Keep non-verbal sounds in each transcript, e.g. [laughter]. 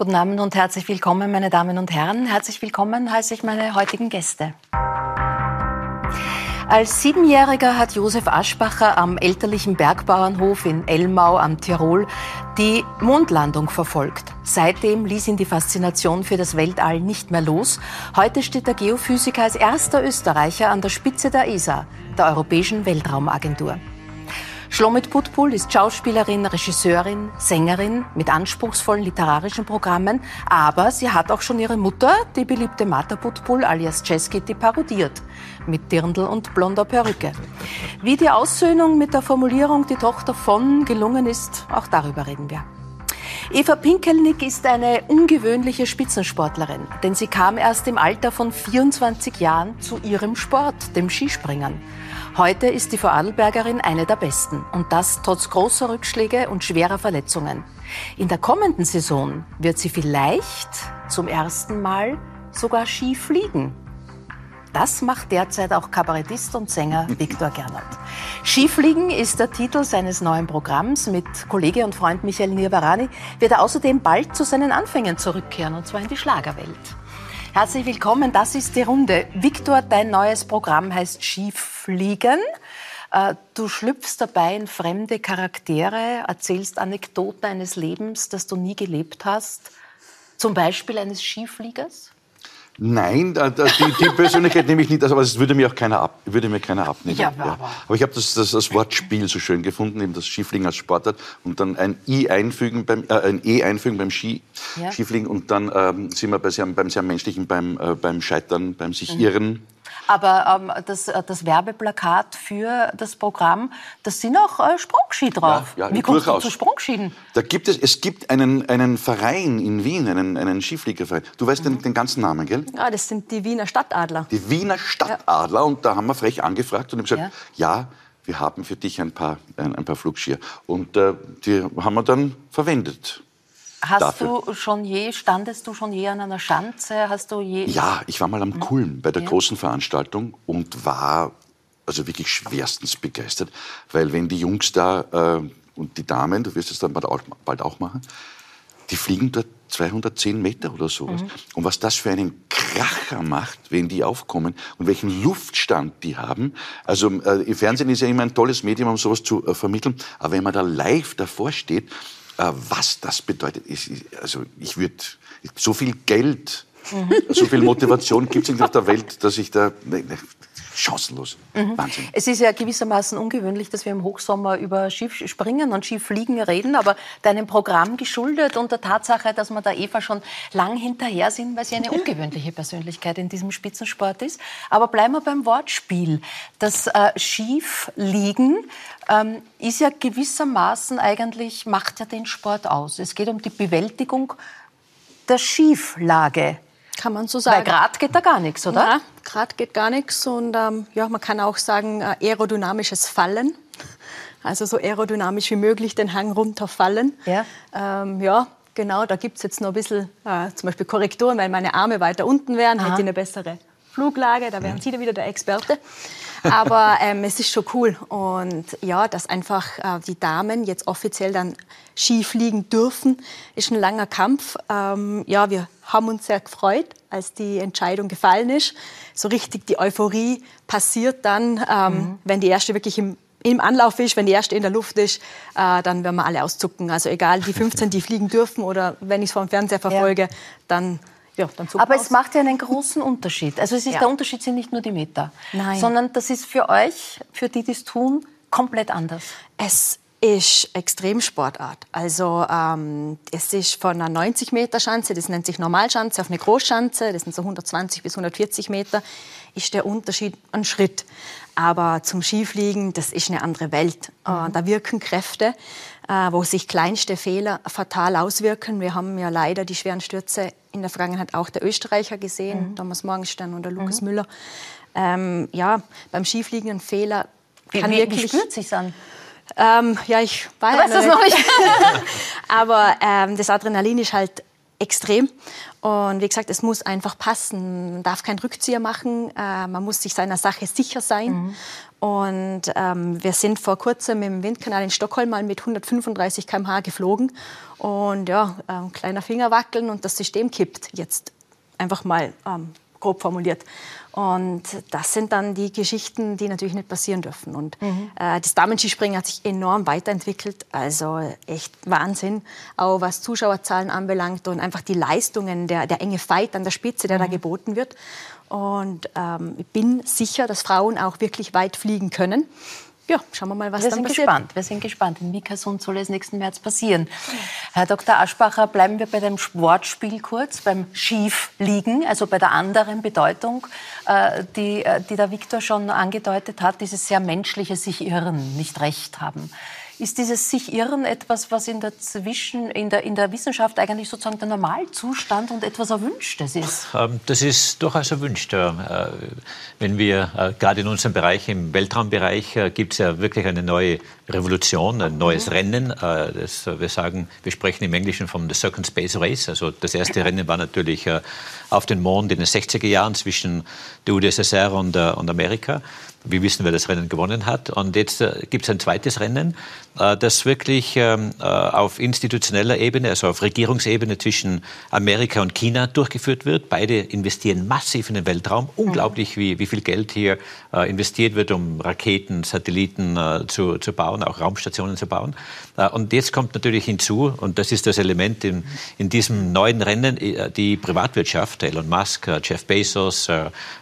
Guten Abend und herzlich willkommen, meine Damen und Herren. Herzlich willkommen heiße ich meine heutigen Gäste. Als Siebenjähriger hat Josef Aschbacher am elterlichen Bergbauernhof in Elmau am Tirol die Mondlandung verfolgt. Seitdem ließ ihn die Faszination für das Weltall nicht mehr los. Heute steht der Geophysiker als erster Österreicher an der Spitze der ESA, der Europäischen Weltraumagentur. Schlomit Putpul ist Schauspielerin, Regisseurin, Sängerin mit anspruchsvollen literarischen Programmen, aber sie hat auch schon ihre Mutter, die beliebte Martha Putpul alias Cheskitty, parodiert. Mit Dirndl und blonder Perücke. Wie die Aussöhnung mit der Formulierung die Tochter von gelungen ist, auch darüber reden wir. Eva Pinkelnick ist eine ungewöhnliche Spitzensportlerin, denn sie kam erst im Alter von 24 Jahren zu ihrem Sport, dem Skispringen. Heute ist die Vorarlbergerin eine der besten und das trotz großer Rückschläge und schwerer Verletzungen. In der kommenden Saison wird sie vielleicht zum ersten Mal sogar Ski fliegen. Das macht derzeit auch Kabarettist und Sänger [laughs] Viktor Gernot. Skifliegen ist der Titel seines neuen Programms. Mit Kollege und Freund Michael Nirvarani wird er außerdem bald zu seinen Anfängen zurückkehren, und zwar in die Schlagerwelt. Herzlich willkommen, das ist die Runde. Viktor, dein neues Programm heißt Skifliegen. Äh, du schlüpfst dabei in fremde Charaktere, erzählst Anekdoten eines Lebens, das du nie gelebt hast. Zum Beispiel eines Skifliegers? Nein, die, die Persönlichkeit nehme ich nicht, also, aber es würde mir auch keiner, ab, würde mir keiner abnehmen. Ja, aber, ja. aber ich habe das, das, das, Wortspiel so schön gefunden, eben das Skifliegen als Sportart und dann ein I einfügen beim, äh, ein E einfügen beim Ski, ja. Skifliegen und dann ähm, sind wir bei sehr, beim sehr menschlichen, beim, äh, beim Scheitern, beim sich mhm. Aber ähm, das, äh, das, Werbeplakat für das Programm, das sind auch äh, Sprungski drauf. Ja, ja, Wie kommst durchaus. du zu Sprungschieden? Da gibt es, es gibt einen, einen Verein in Wien, einen, einen Skifliegerverein. Du weißt mhm. den, den, ganzen Namen, gell? Ja, das sind die Wiener Stadtadler. Die Wiener Stadtadler. Ja. Und da haben wir frech angefragt und haben gesagt, ja, wir haben für dich ein paar, ein, ein paar Flugskier. Und äh, die haben wir dann verwendet. Hast dafür. du schon je, standest du schon je an einer Schanze? Hast du je ja, ich war mal am Kulm bei der ja. großen Veranstaltung und war also wirklich schwerstens begeistert, weil wenn die Jungs da äh, und die Damen, du wirst es dann bald auch, bald auch machen, die fliegen dort 210 Meter oder sowas. Mhm. Und was das für einen Kracher macht, wenn die aufkommen und welchen Luftstand die haben. Also äh, Fernsehen ist ja immer ein tolles Medium, um sowas zu äh, vermitteln. Aber wenn man da live davor steht, was das bedeutet. Ich, also ich würde so viel Geld, mhm. so viel Motivation gibt es nicht auf der Welt, dass ich da ne, ne, chancenlos. Mhm. Wahnsinn. Es ist ja gewissermaßen ungewöhnlich, dass wir im Hochsommer über Skifspringen und Skifliegen reden, aber deinem Programm geschuldet und der Tatsache, dass wir da Eva schon lang hinterher sind, weil sie eine [laughs] ungewöhnliche Persönlichkeit in diesem Spitzensport ist. Aber bleiben wir beim Wortspiel. Das äh, Schiefliegen ähm, ist ja gewissermaßen eigentlich, macht ja den Sport aus. Es geht um die Bewältigung der Schieflage. Kann man so sagen. Weil Grad geht da gar nichts, oder? Ja, Grad geht gar nichts. Und ähm, ja, man kann auch sagen, äh, aerodynamisches Fallen. [laughs] Also so aerodynamisch wie möglich den Hang runterfallen. Ja. Ähm, ja, genau, da gibt es jetzt noch ein bisschen äh, zum Beispiel Korrekturen, weil meine Arme weiter unten wären, Aha. hätte ich eine bessere Fluglage, da wären Sie da wieder der Experte. Aber [laughs] ähm, es ist schon cool. Und ja, dass einfach äh, die Damen jetzt offiziell dann Ski fliegen dürfen, ist ein langer Kampf. Ähm, ja, wir haben uns sehr gefreut, als die Entscheidung gefallen ist. So richtig die Euphorie passiert dann, ähm, mhm. wenn die erste wirklich im im Anlauf ist, wenn die erste in der Luft ist, äh, dann werden wir alle auszucken. Also egal, die 15, [laughs] die fliegen dürfen oder wenn ich es vom Fernseher verfolge, ja. dann ja, Aber es macht ja einen großen Unterschied. Also es ist, ja. der Unterschied sind nicht nur die Meter, Nein. sondern das ist für euch, für die, die es tun, komplett anders. Es ist Extremsportart. Also ähm, es ist von einer 90 Meter Schanze, das nennt sich Normalschanze, auf eine Großschanze, das sind so 120 bis 140 Meter, ist der Unterschied ein Schritt. Aber zum Skifliegen, das ist eine andere Welt. Äh, mhm. da wirken Kräfte, äh, wo sich kleinste Fehler fatal auswirken. Wir haben ja leider die schweren Stürze in der Vergangenheit auch der Österreicher gesehen, mhm. Thomas Morgenstern oder Lukas mhm. Müller. Ähm, ja, beim Skifliegen ein Fehler kann wie, wirklich... Wie spürt sich's an? Ähm, ja, ich weiß das noch nicht. [laughs] Aber ähm, das Adrenalin ist halt extrem. Und wie gesagt, es muss einfach passen. Man darf keinen Rückzieher machen. Äh, man muss sich seiner Sache sicher sein. Mhm. Und ähm, wir sind vor kurzem im Windkanal in Stockholm mal mit 135 km/h geflogen. Und ja, ähm, kleiner Finger wackeln und das System kippt. Jetzt einfach mal ähm, grob formuliert. Und das sind dann die Geschichten, die natürlich nicht passieren dürfen. Und mhm. äh, das Damenskispringen hat sich enorm weiterentwickelt. Also echt Wahnsinn, auch was Zuschauerzahlen anbelangt und einfach die Leistungen, der, der enge Fight an der Spitze, der mhm. da geboten wird. Und ähm, ich bin sicher, dass Frauen auch wirklich weit fliegen können ja, schauen wir mal, was wir dann passiert. Gespannt. Wir sind gespannt. In Vikersund soll es nächsten März passieren. Herr Dr. Aschbacher, bleiben wir bei dem Sportspiel kurz, beim Schiefliegen, also bei der anderen Bedeutung, äh, die, äh, die der Viktor schon angedeutet hat, dieses sehr menschliche sich irren, nicht recht haben. Ist dieses sich irren etwas, was in der, Zwischen, in der, in der Wissenschaft eigentlich sozusagen der Normalzustand und etwas Erwünschtes ist? Ähm, das ist durchaus erwünscht. Äh, wenn wir äh, gerade in unserem Bereich, im Weltraumbereich, äh, gibt es ja wirklich eine neue Revolution, ein neues mhm. Rennen. Das, wir sagen, wir sprechen im Englischen vom The Second Space Race. Also das erste Rennen war natürlich auf den Mond in den 60er Jahren zwischen der UdSSR und, und Amerika. Wir wissen, wer das Rennen gewonnen hat. Und jetzt äh, gibt es ein zweites Rennen, äh, das wirklich ähm, äh, auf institutioneller Ebene, also auf Regierungsebene zwischen Amerika und China durchgeführt wird. Beide investieren massiv in den Weltraum. Unglaublich, wie, wie viel Geld hier äh, investiert wird, um Raketen, Satelliten äh, zu, zu bauen, auch Raumstationen zu bauen. Äh, und jetzt kommt natürlich hinzu, und das ist das Element in, in diesem neuen Rennen, die Privatwirtschaft, Elon Musk, Jeff Bezos,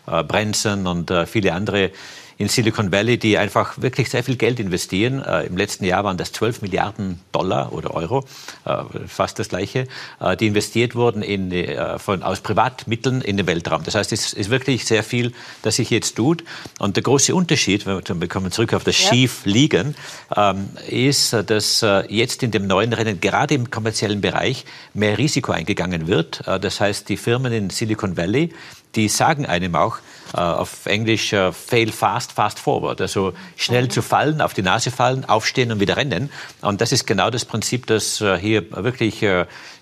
Branson und viele andere in Silicon Valley, die einfach wirklich sehr viel Geld investieren. Äh, Im letzten Jahr waren das 12 Milliarden Dollar oder Euro, äh, fast das gleiche, äh, die investiert wurden in, äh, von, aus Privatmitteln in den Weltraum. Das heißt, es ist wirklich sehr viel, das sich jetzt tut. Und der große Unterschied, wenn wir kommen zurück auf das ja. Schiefliegen, ähm, ist, dass äh, jetzt in dem neuen Rennen gerade im kommerziellen Bereich mehr Risiko eingegangen wird. Äh, das heißt, die Firmen in Silicon Valley, die sagen einem auch, auf Englisch uh, fail fast, fast forward. Also schnell mhm. zu fallen, auf die Nase fallen, aufstehen und wieder rennen. Und das ist genau das Prinzip, das uh, hier wirklich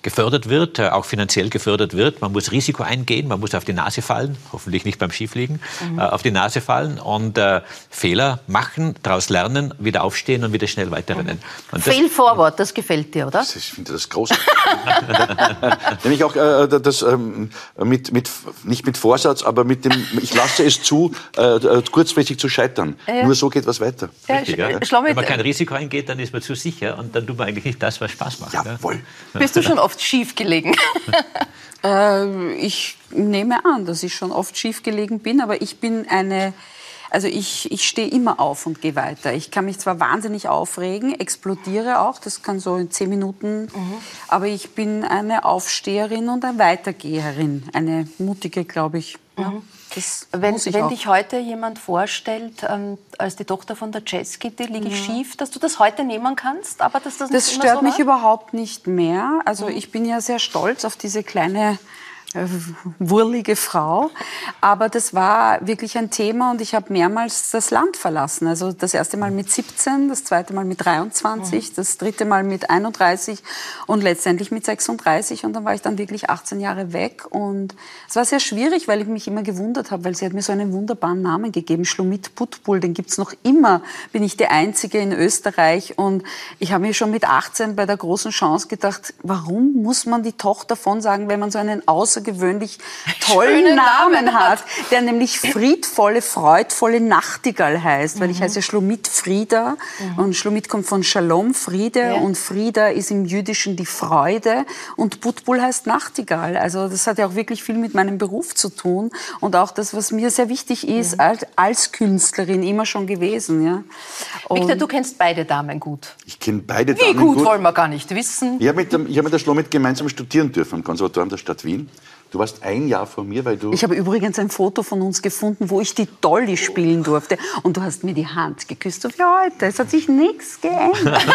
gefördert wird, auch finanziell gefördert wird. Man muss Risiko eingehen, man muss auf die Nase fallen, hoffentlich nicht beim Skifliegen, mhm. auf die Nase fallen und Fehler machen, daraus lernen, wieder aufstehen und wieder schnell weiterrennen. Mhm. Fail forward, das gefällt dir, oder? Das, ich finde das großartig. [laughs] Nämlich auch das ähm, mit, mit, nicht mit Vorsatz, aber mit dem, ich lasse es zu, äh, äh, kurzfristig zu scheitern. Ja. Nur so geht was weiter. Ja, Richtig, ja. Wenn man kein Risiko eingeht, dann ist man zu sicher und dann tut man eigentlich nicht das, was Spaß macht. Jawohl. Bist du schon oft schief gelegen? [laughs] äh, ich nehme an, dass ich schon oft schief gelegen bin, aber ich bin eine also ich, ich stehe immer auf und gehe weiter. Ich kann mich zwar wahnsinnig aufregen, explodiere auch, das kann so in zehn Minuten, mhm. aber ich bin eine Aufsteherin und eine Weitergeherin, eine mutige, glaube ich. Mhm. Ja. Das wenn, wenn dich heute jemand vorstellt, ähm, als die Tochter von der die liege ich ja. schief, dass du das heute nehmen kannst, aber dass das, das stört so mich war? überhaupt nicht mehr. Also mhm. ich bin ja sehr stolz auf diese kleine wurlige Frau. Aber das war wirklich ein Thema und ich habe mehrmals das Land verlassen. Also das erste Mal mit 17, das zweite Mal mit 23, das dritte Mal mit 31 und letztendlich mit 36. Und dann war ich dann wirklich 18 Jahre weg. Und es war sehr schwierig, weil ich mich immer gewundert habe, weil sie hat mir so einen wunderbaren Namen gegeben, Schlumit Putbull, den gibt's noch immer. Bin ich die Einzige in Österreich. Und ich habe mir schon mit 18 bei der großen Chance gedacht, warum muss man die Tochter von sagen, wenn man so einen außer außergewöhnlich tollen Namen, hat, der nämlich friedvolle, freudvolle Nachtigall heißt, weil ich mhm. heiße Schlomit Frieda mhm. und Schlomit kommt von Shalom, Friede ja. und Frieda ist im Jüdischen die Freude und Butbul heißt Nachtigall. Also das hat ja auch wirklich viel mit meinem Beruf zu tun und auch das, was mir sehr wichtig ist, mhm. als, als, Künstlerin immer schon gewesen. Ja. Victor, du kennst beide Damen gut. Ich kenne beide Damen Wie gut, gut wollen wir gar nicht wissen. Ich habe mit, hab mit der Schlomit gemeinsam studieren dürfen am Konservatorium der Stadt Wien. Du warst ein Jahr vor mir, weil du. Ich habe übrigens ein Foto von uns gefunden, wo ich die Dolly spielen durfte. Und du hast mir die Hand geküsst. So wie heute. Es hat sich nichts geändert. [laughs]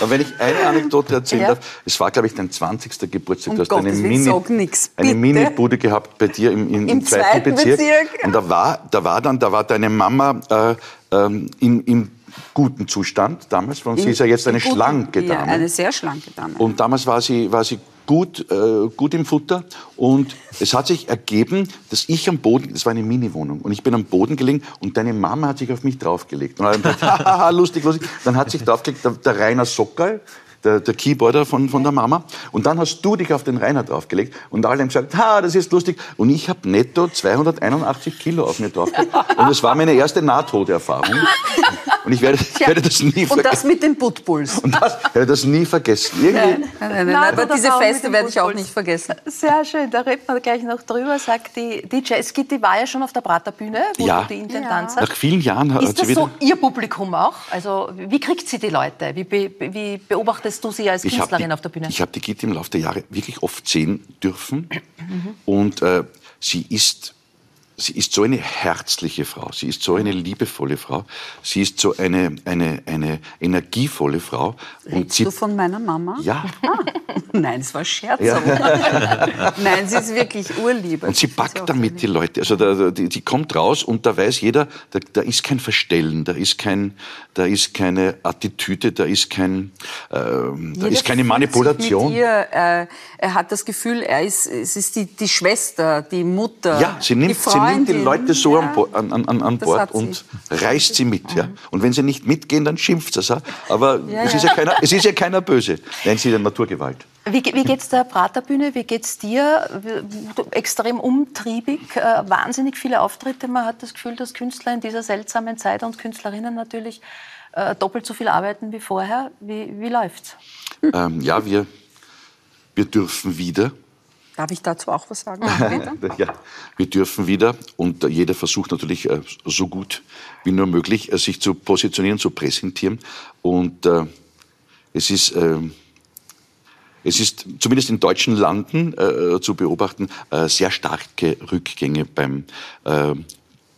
Aber wenn ich eine Anekdote erzählen ja. darf, es war, glaube ich, dein 20. Geburtstag. Um du hast Gottes eine, Mini, nix, eine Mini-Bude gehabt bei dir im, im, Im, im zweiten, Bezirk. Bezirk. Und da war, da war dann, da war deine Mama äh, ähm, im, im guten Zustand damals. Und sie ist ja jetzt eine guten, schlanke Dame. Ja, eine sehr schlanke Dame. Und damals war sie, war sie gut, äh, gut im Futter. Und es hat sich ergeben, dass ich am Boden, das war eine Mini-Wohnung, und ich bin am Boden gelegen und deine Mama hat sich auf mich draufgelegt. Und dann gesagt, [laughs] lustig, lustig. Dann hat sich draufgelegt der, der Rainer Sockerl, der, der Keyboarder von, von der Mama. Und dann hast du dich auf den Rainer draufgelegt und alle haben gesagt, ha, das ist lustig. Und ich habe netto 281 Kilo auf mir draufgelegt. Und es war meine erste Nahtoderfahrung. Und ich werde, ich werde das nie vergessen. Und das mit den Buttbulls. Und das ich werde das nie vergessen. Irgendwie nein, nein, nein, nein aber diese Feste werde ich auch nicht vergessen. Sehr schön, da redet man gleich noch drüber. Sagt die, die Jazzkitty war ja schon auf der Praterbühne, wo ja. du die Intendanz ja. Nach vielen Jahren hat Ist das so Ihr Publikum auch? Also wie kriegt sie die Leute? Wie, be, wie beobachtest du sie als Künstlerin die, auf der Bühne? Ich habe die Gitti im Laufe der Jahre wirklich oft sehen dürfen. Mhm. Und äh, sie ist Sie ist so eine herzliche Frau, sie ist so eine liebevolle Frau, sie ist so eine, eine, eine energievolle Frau. Und sie, du von meiner Mama? Ja. Ah. [laughs] Nein, es war Scherz. Ja. [laughs] Nein, sie ist wirklich Urliebe. Und sie packt damit die Leute. Also da, die, die, kommt raus und da weiß jeder, da, da, ist kein Verstellen, da ist, kein, da ist keine Attitüde, da ist, kein, äh, da ist keine Manipulation. Mit ihr, äh, er hat das Gefühl, er ist, es ist die, die Schwester, die Mutter. Ja, sie nimmt, sie nimmt die Leute so ja. an, an, an Bord und reißt sie mit. Ja. Und wenn sie nicht mitgehen, dann schimpft sie. Aber ja, es, ist ja keiner, es ist ja keiner böse. Nennen sie der Naturgewalt. Wie, wie geht es der Praterbühne? Wie geht es dir? Extrem umtriebig, äh, wahnsinnig viele Auftritte. Man hat das Gefühl, dass Künstler in dieser seltsamen Zeit und Künstlerinnen natürlich äh, doppelt so viel arbeiten wie vorher. Wie, wie läuft's? Ähm, ja, wir, wir dürfen wieder. Darf ich dazu auch was sagen? [laughs] ja, wir dürfen wieder und jeder versucht natürlich äh, so gut wie nur möglich, äh, sich zu positionieren, zu präsentieren. Und äh, es ist äh, es ist zumindest in deutschen Landen äh, zu beobachten äh, sehr starke Rückgänge beim äh,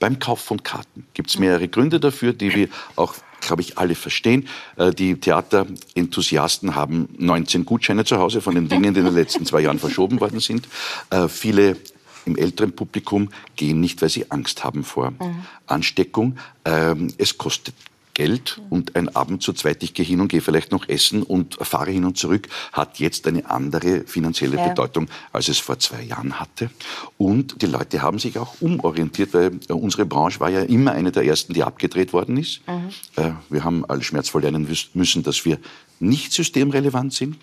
beim Kauf von Karten. Gibt es mehrere Gründe dafür, die wir auch glaube ich, alle verstehen. Äh, die Theaterenthusiasten haben 19 Gutscheine zu Hause von den Dingen, die in den letzten zwei Jahren verschoben worden sind. Äh, viele im älteren Publikum gehen nicht, weil sie Angst haben vor mhm. Ansteckung. Ähm, es kostet Geld und ein Abend zu zweit, ich gehe hin und gehe vielleicht noch essen und fahre hin und zurück, hat jetzt eine andere finanzielle ja. Bedeutung, als es vor zwei Jahren hatte. Und die Leute haben sich auch umorientiert, weil unsere Branche war ja immer eine der ersten, die abgedreht worden ist. Mhm. Äh, wir haben alle schmerzvoll lernen müssen, dass wir nicht systemrelevant sind.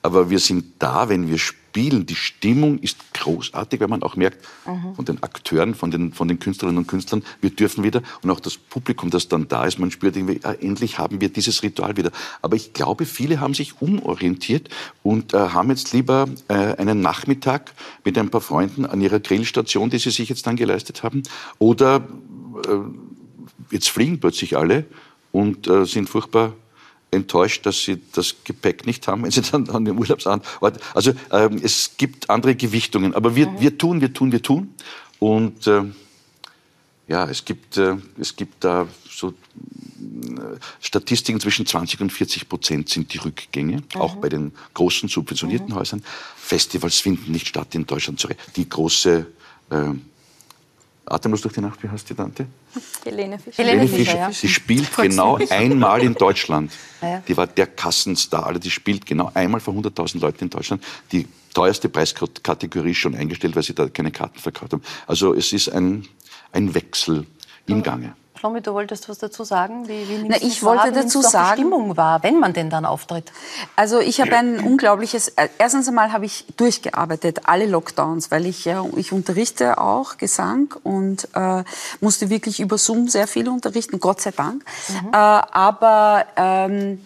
Aber wir sind da, wenn wir spielen. Die Stimmung ist großartig, weil man auch merkt, mhm. von den Akteuren, von den, von den Künstlerinnen und Künstlern, wir dürfen wieder. Und auch das Publikum, das dann da ist, man spürt irgendwie, ah, endlich haben wir dieses Ritual wieder. Aber ich glaube, viele haben sich umorientiert und äh, haben jetzt lieber äh, einen Nachmittag mit ein paar Freunden an ihrer Grillstation, die sie sich jetzt dann geleistet haben. Oder äh, jetzt fliegen plötzlich alle und äh, sind furchtbar enttäuscht, dass sie das Gepäck nicht haben, wenn sie dann an den Urlaubsort. Also ähm, es gibt andere Gewichtungen, aber wir, mhm. wir tun, wir tun, wir tun. Und äh, ja, es gibt, äh, es gibt da so äh, Statistiken zwischen 20 und 40 Prozent sind die Rückgänge, mhm. auch bei den großen subventionierten mhm. Häusern. Festivals finden nicht statt in Deutschland. Die große äh, Atemlos durch die Nacht, wie heißt die Tante? Helene Fischer. Helene Fischer, ja. Sie spielt genau einmal in Deutschland. [laughs] Ah, die war der Kassenstar. Also die spielt genau einmal vor 100.000 Leuten in Deutschland. Die teuerste Preiskategorie ist schon eingestellt, weil sie da keine Karten verkauft haben. Also es ist ein, ein Wechsel im Gange. Schlomi, du wolltest was dazu sagen? Wie, wie Na, ich wollte wahr? dazu sagen, die Stimmung war, wenn man denn dann auftritt. Also ich habe ein unglaubliches. Äh, erstens einmal habe ich durchgearbeitet alle Lockdowns, weil ich ja ich unterrichte auch Gesang und äh, musste wirklich über Zoom sehr viel unterrichten, Gott sei Dank. Mhm. Äh, aber ähm,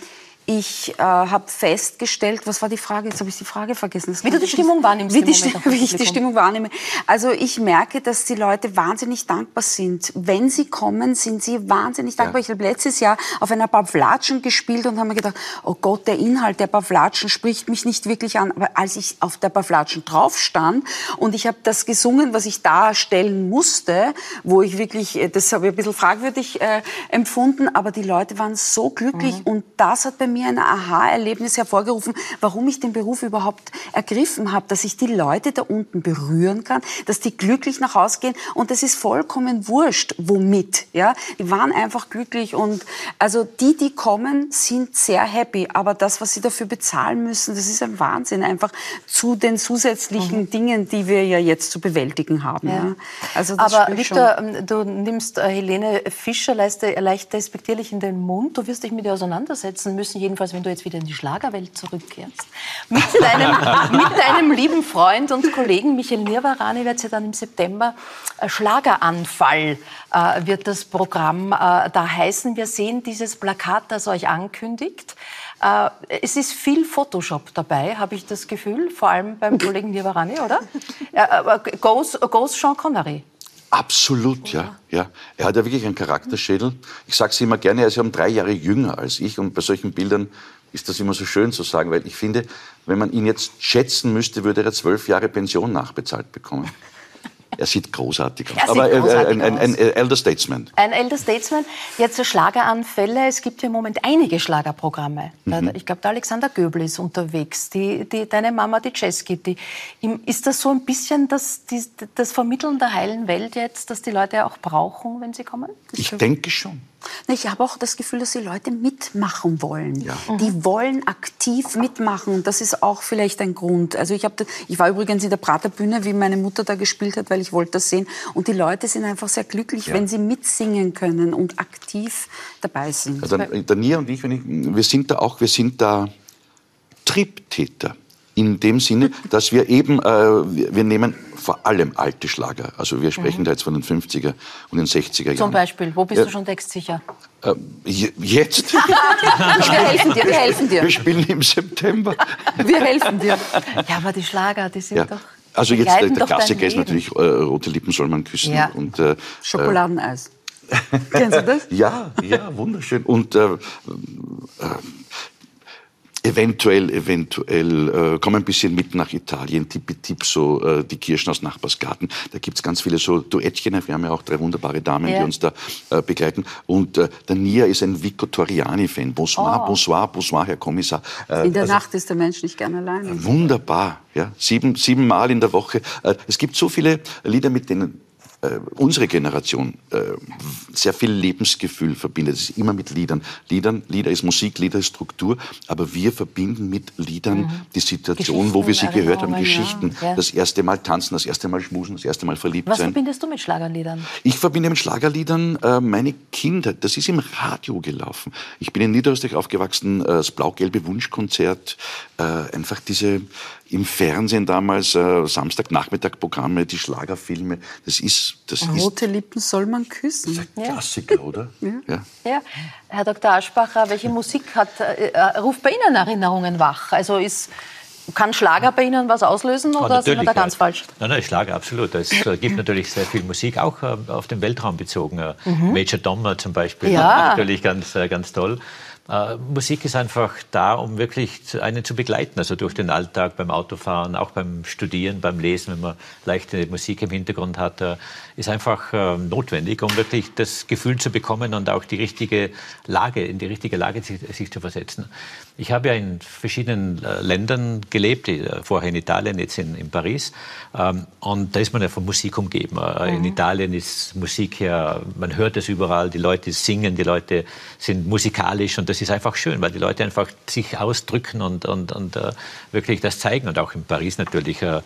ich äh, habe festgestellt, was war die Frage? Jetzt habe ich die Frage vergessen. Das wie du die Stimmung wahrnimmst. Wie, die [laughs] wie ich die Stimmung wahrnehme. Also ich merke, dass die Leute wahnsinnig dankbar sind. Wenn sie kommen, sind sie wahnsinnig dankbar. Ja. Ich habe letztes Jahr auf einer Pavlatschen gespielt und habe mir gedacht, oh Gott, der Inhalt der Pavlatschen spricht mich nicht wirklich an. Aber als ich auf der Pavlatschen drauf stand und ich habe das gesungen, was ich darstellen musste, wo ich wirklich, äh, das habe ich ein bisschen fragwürdig äh, empfunden, aber die Leute waren so glücklich mhm. und das hat bei mir mir ein Aha-Erlebnis hervorgerufen, warum ich den Beruf überhaupt ergriffen habe, dass ich die Leute da unten berühren kann, dass die glücklich nach Hause gehen und es ist vollkommen wurscht, womit. Ja, die waren einfach glücklich und also die, die kommen, sind sehr happy. Aber das, was sie dafür bezahlen müssen, das ist ein Wahnsinn. Einfach zu den zusätzlichen mhm. Dingen, die wir ja jetzt zu bewältigen haben. Ja. Ja. Also Aber Victor, ähm, du nimmst äh, Helene Fischer leicht, leicht despektierlich in den Mund. Du wirst dich mit ihr auseinandersetzen müssen, jedenfalls wenn du jetzt wieder in die Schlagerwelt zurückkehrst. Mit [laughs] deinem, mit deinem lieben Freund und Kollegen Michael Nirvarani wird sie dann im September äh, Schlageranfall äh, wird das Programm äh, da heißen. Wir sehen dieses Plakat, das euch ankündigt. Äh, es ist viel Photoshop dabei, habe ich das Gefühl, vor allem beim Kollegen Nirvarani, oder? [laughs] Äh, Goes, goes Sean Connery. Absolut, ja, ja. Er hat ja wirklich einen Charakterschädel. Ich sage es immer gerne, er ist ja um drei Jahre jünger als ich und bei solchen Bildern ist das immer so schön zu sagen, weil ich finde, wenn man ihn jetzt schätzen müsste, würde er zwölf Jahre Pension nachbezahlt bekommen. Er sieht großartig aus. Er Aber äh, großartig ein, ein, ein, ein, Elder Statesman. Ein Elder Statesman. Jetzt Schlageranfälle. Es gibt ja im Moment einige Schlagerprogramme. Mhm. Ich glaube, der Alexander Göbel ist unterwegs. Die, die, deine Mama, die Chesky. ist das so ein bisschen das, die, das Vermitteln der heilen Welt jetzt, das die Leute auch brauchen, wenn sie kommen? Ich denke schon. Ich habe auch das Gefühl, dass die Leute mitmachen wollen. Ja. Die wollen aktiv mitmachen. Das ist auch vielleicht ein Grund. Also ich, das, ich war übrigens in der Praterbühne, wie meine Mutter da gespielt hat, weil ich wollte das sehen. Und die Leute sind einfach sehr glücklich, ja. wenn sie mitsingen können und aktiv dabei sind. Also der Nia und ich, ich, wir sind da auch, wir sind da Triebtäter in dem Sinne, dass wir eben, äh, wir nehmen vor allem alte Schlager. Also wir sprechen mhm. da jetzt von den 50er und den 60er Jahren. Zum Beispiel, wo bist ja. du schon textsicher? Äh, jetzt. [laughs] wir helfen dir, wir helfen dir. Wir spielen im September. wir helfen dir. Ja, aber die Schlager, die sind ja. doch... Also jetzt, der, der Klassiker ist natürlich, äh, rote Lippen soll man küssen. Ja. Und, äh, Schokoladeneis. Kennst du das? [laughs] Ja, ja, wunderschön. Und äh, äh, Eventuell, eventuell, äh, komm ein bisschen mit nach Italien, tippi-tipp, so äh, die Kirschen aus Nachbarsgarten. Da gibt's ganz viele so Duettchen. Wir haben ja auch drei wunderbare Damen, ja. die uns da äh, begleiten. Und äh, der Nia ist ein Vico Toriani-Fan. Bonsoir, oh. bonsoir, bonsoir, Herr Kommissar. Äh, in der also, Nacht ist der Mensch nicht gern allein. Wunderbar, ja. Sieben, sieben Mal in der Woche. Äh, es gibt so viele Lieder, mit denen äh, unsere Generation äh, sehr viel Lebensgefühl verbindet. Es ist immer mit Liedern. Liedern. Lieder ist Musik, Lieder ist Struktur, aber wir verbinden mit Liedern mhm. die Situation, wo wir sie gehört haben, Geschichten. Ja. Das erste Mal tanzen, das erste Mal schmusen, das erste Mal verliebt Was sein. Was verbindest du mit Schlagerliedern? Ich verbinde mit Schlagerliedern äh, meine Kindheit. Das ist im Radio gelaufen. Ich bin in Niederösterreich aufgewachsen, äh, das blau-gelbe Wunschkonzert, einfach diese im Fernsehen damals äh, Samstagnachmittag-Programme, die Schlagerfilme. Das ist, das Rote ist, Lippen soll man küssen. Das ist ein Klassiker, ja. oder? [laughs] Ja. ja. ja. Herr Dr. Aschbacher, welche Musik hat, äh, äh, ruft bei Ihnen Erinnerungen wach? Also ist kann Schlager bei Ihnen was auslösen oder ja, sind wir da ganz falsch? Nein, nein, Schlager, absolut. Es äh, gibt natürlich sehr viel Musik, auch äh, auf den Weltraum bezogen. Äh, mhm. Major Dommer zum Beispiel, ja. natürlich ganz, äh, ganz toll. Äh, Musik ist einfach da, um wirklich einen zu begleiten, also durch den Alltag, beim Autofahren, auch beim Studieren, beim Lesen, wenn man leichte Musik im Hintergrund hat, äh, ist einfach äh, notwendig, um wirklich das Gefühl zu bekommen und auch die richtige Lage, in die richtige Lage sich, sich zu versetzen. Ich habe ja in verschiedenen äh, Ländern gelebt, äh, vorher in Italien, jetzt in, in Paris. Ähm, und da ist man ja von Musik umgeben. Äh, mhm. In Italien ist Musik ja, man hört es überall, die Leute singen, die Leute sind musikalisch und das ist einfach schön, weil die Leute einfach sich ausdrücken und, und, und uh, wirklich das zeigen. Und auch in Paris natürlich, uh,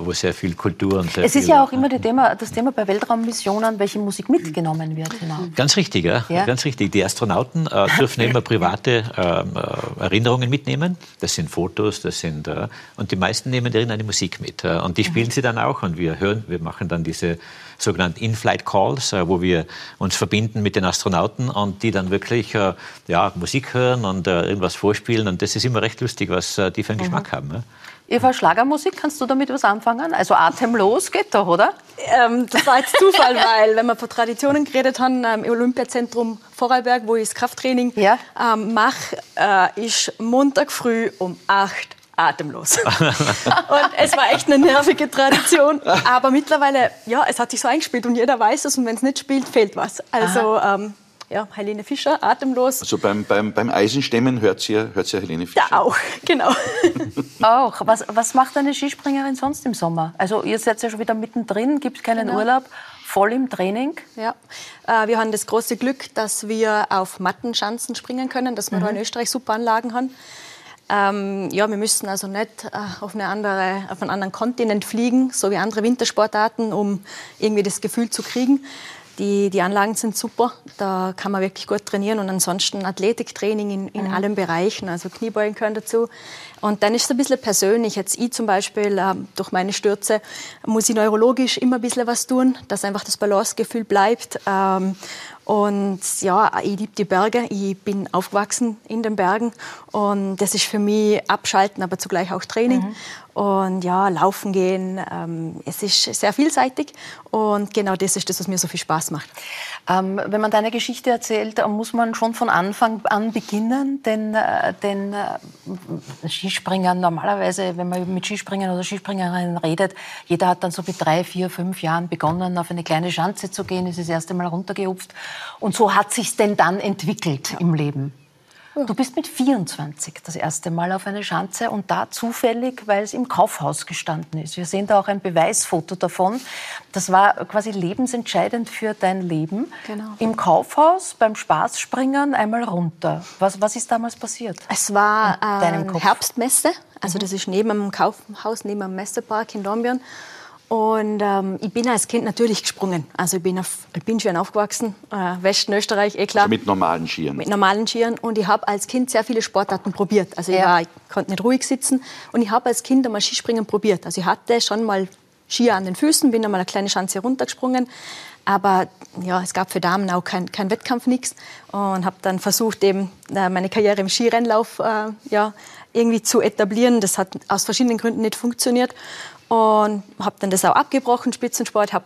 wo sehr viel Kultur und sehr Es ist ja auch immer Thema, das Thema bei Weltraummissionen, welche Musik mitgenommen wird. Genau. Ganz richtig, ja. ja. Ganz richtig. Die Astronauten äh, dürfen immer private ähm, äh, Erinnerungen mitnehmen. Das sind Fotos, das sind äh, und die meisten nehmen darin eine Musik mit und die spielen sie dann auch und wir hören, wir machen dann diese sogenannten In-Flight Calls, äh, wo wir uns verbinden mit den Astronauten und die dann wirklich äh, ja, Musik hören und äh, irgendwas vorspielen und das ist immer recht lustig, was die für einen mhm. Geschmack haben. Eva, Schlagermusik, kannst du damit was anfangen? Also atemlos geht doch, oder? Ähm, das war jetzt Zufall, [laughs] weil wenn wir von Traditionen geredet haben, ähm, im Olympiazentrum Vorarlberg, wo ich das Krafttraining ja. ähm, mache, äh, ist Montag früh um 8 atemlos. und es war echt eine nervige Tradition. Aber mittlerweile, ja, es hat sich so eingespielt und jeder weiß es und wenn es nicht spielt, fehlt was. Also ähm, ja, Helene Fischer, atemlos. Also beim, beim, beim Eisenstemmen hört ihr, hört ihr Helene Fischer? Ja, auch, [laughs] genau. auch. Was, was macht eine Skispringerin sonst im Sommer? Also ihr seid ja schon wieder mittendrin, gibt keinen genau. Urlaub, voll im Training. Ja, äh, wir haben das große Glück, dass wir auf Mattenschanzen springen können, dass wir mhm. da in Österreich super Anlagen haben. Ähm, ja, wir müssen also nicht äh, auf, eine andere, auf einen anderen Kontinent fliegen, so wie andere Wintersportarten, um irgendwie das Gefühl zu kriegen. Die, die Anlagen sind super, da kann man wirklich gut trainieren und ansonsten Athletiktraining in, in mhm. allen Bereichen, also Kniebeugen gehören dazu. Und dann ist es ein bisschen persönlich. Jetzt ich zum Beispiel, äh, durch meine Stürze, muss ich neurologisch immer ein bisschen was tun, dass einfach das Balancegefühl bleibt. Ähm, und ja, ich liebe die Berge. Ich bin aufgewachsen in den Bergen. Und das ist für mich Abschalten, aber zugleich auch Training. Mhm und ja, laufen gehen. Ähm, es ist sehr vielseitig und genau das ist das, was mir so viel Spaß macht. Ähm, wenn man deine Geschichte erzählt, muss man schon von Anfang an beginnen, denn, äh, denn äh, Skispringern normalerweise, wenn man mit Skispringern oder Skispringerinnen redet, jeder hat dann so mit drei, vier, fünf Jahren begonnen, auf eine kleine Schanze zu gehen, ist das erste Mal runtergehupft und so hat sich denn dann entwickelt ja. im Leben. Du bist mit 24 das erste Mal auf eine Schanze und da zufällig, weil es im Kaufhaus gestanden ist. Wir sehen da auch ein Beweisfoto davon. Das war quasi lebensentscheidend für dein Leben. Genau. Im Kaufhaus beim Spaßspringen einmal runter. Was, was ist damals passiert? Es war äh, Herbstmesse. Also mhm. das ist neben dem Kaufhaus, neben dem Messepark in Dornbirn. Und ähm, ich bin als Kind natürlich gesprungen. Also ich bin, auf, ich bin schön aufgewachsen, äh, Westen Österreich, eh klar. Also mit normalen Skiern? Mit normalen Skiern. Und ich habe als Kind sehr viele Sportarten probiert. Also ich, war, ich konnte nicht ruhig sitzen. Und ich habe als Kind einmal Skispringen probiert. Also ich hatte schon mal Skier an den Füßen, bin einmal eine kleine Schanze runtergesprungen. Aber ja, es gab für Damen auch kein, kein Wettkampf, nichts. Und habe dann versucht, eben äh, meine Karriere im Skirennlauf äh, ja, irgendwie zu etablieren. Das hat aus verschiedenen Gründen nicht funktioniert und habe dann das auch abgebrochen, Spitzensport, habe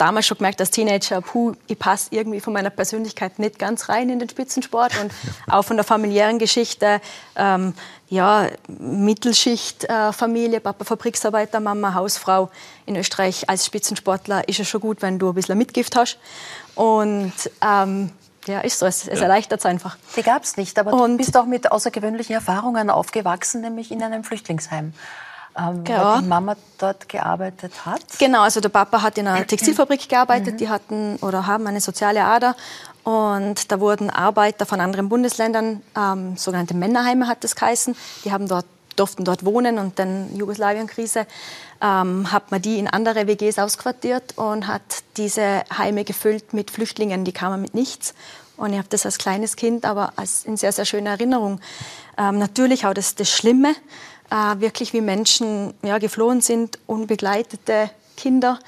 damals schon gemerkt als Teenager, puh, ich passe irgendwie von meiner Persönlichkeit nicht ganz rein in den Spitzensport und [laughs] auch von der familiären Geschichte, ähm, ja, Mittelschichtfamilie, äh, Papa Fabriksarbeiter, Mama Hausfrau in Österreich als Spitzensportler ist es schon gut, wenn du ein bisschen Mitgift hast und ähm, ja, ist so. Es, es ja. erleichtert es einfach. Die gab es nicht, aber und du bist auch mit außergewöhnlichen Erfahrungen aufgewachsen, nämlich in einem Flüchtlingsheim ähm, ja. weil die Mama dort gearbeitet hat. Genau, also der Papa hat in einer [clears throat] Textilfabrik gearbeitet, mhm. die hatten oder haben eine soziale Ader und da wurden Arbeiter von anderen Bundesländern, ähm, sogenannte Männerheime hat das geheißen, die haben dort, durften dort wohnen und dann Jugoslawienkrise ähm, hat man die in andere WGs ausquartiert und hat diese Heime gefüllt mit Flüchtlingen, die kamen mit nichts. Und ich habe das als kleines Kind, aber als in sehr, sehr schöner Erinnerung. Ähm, natürlich auch das, das Schlimme, äh, wirklich wie Menschen ja, geflohen sind, unbegleitete Kinder.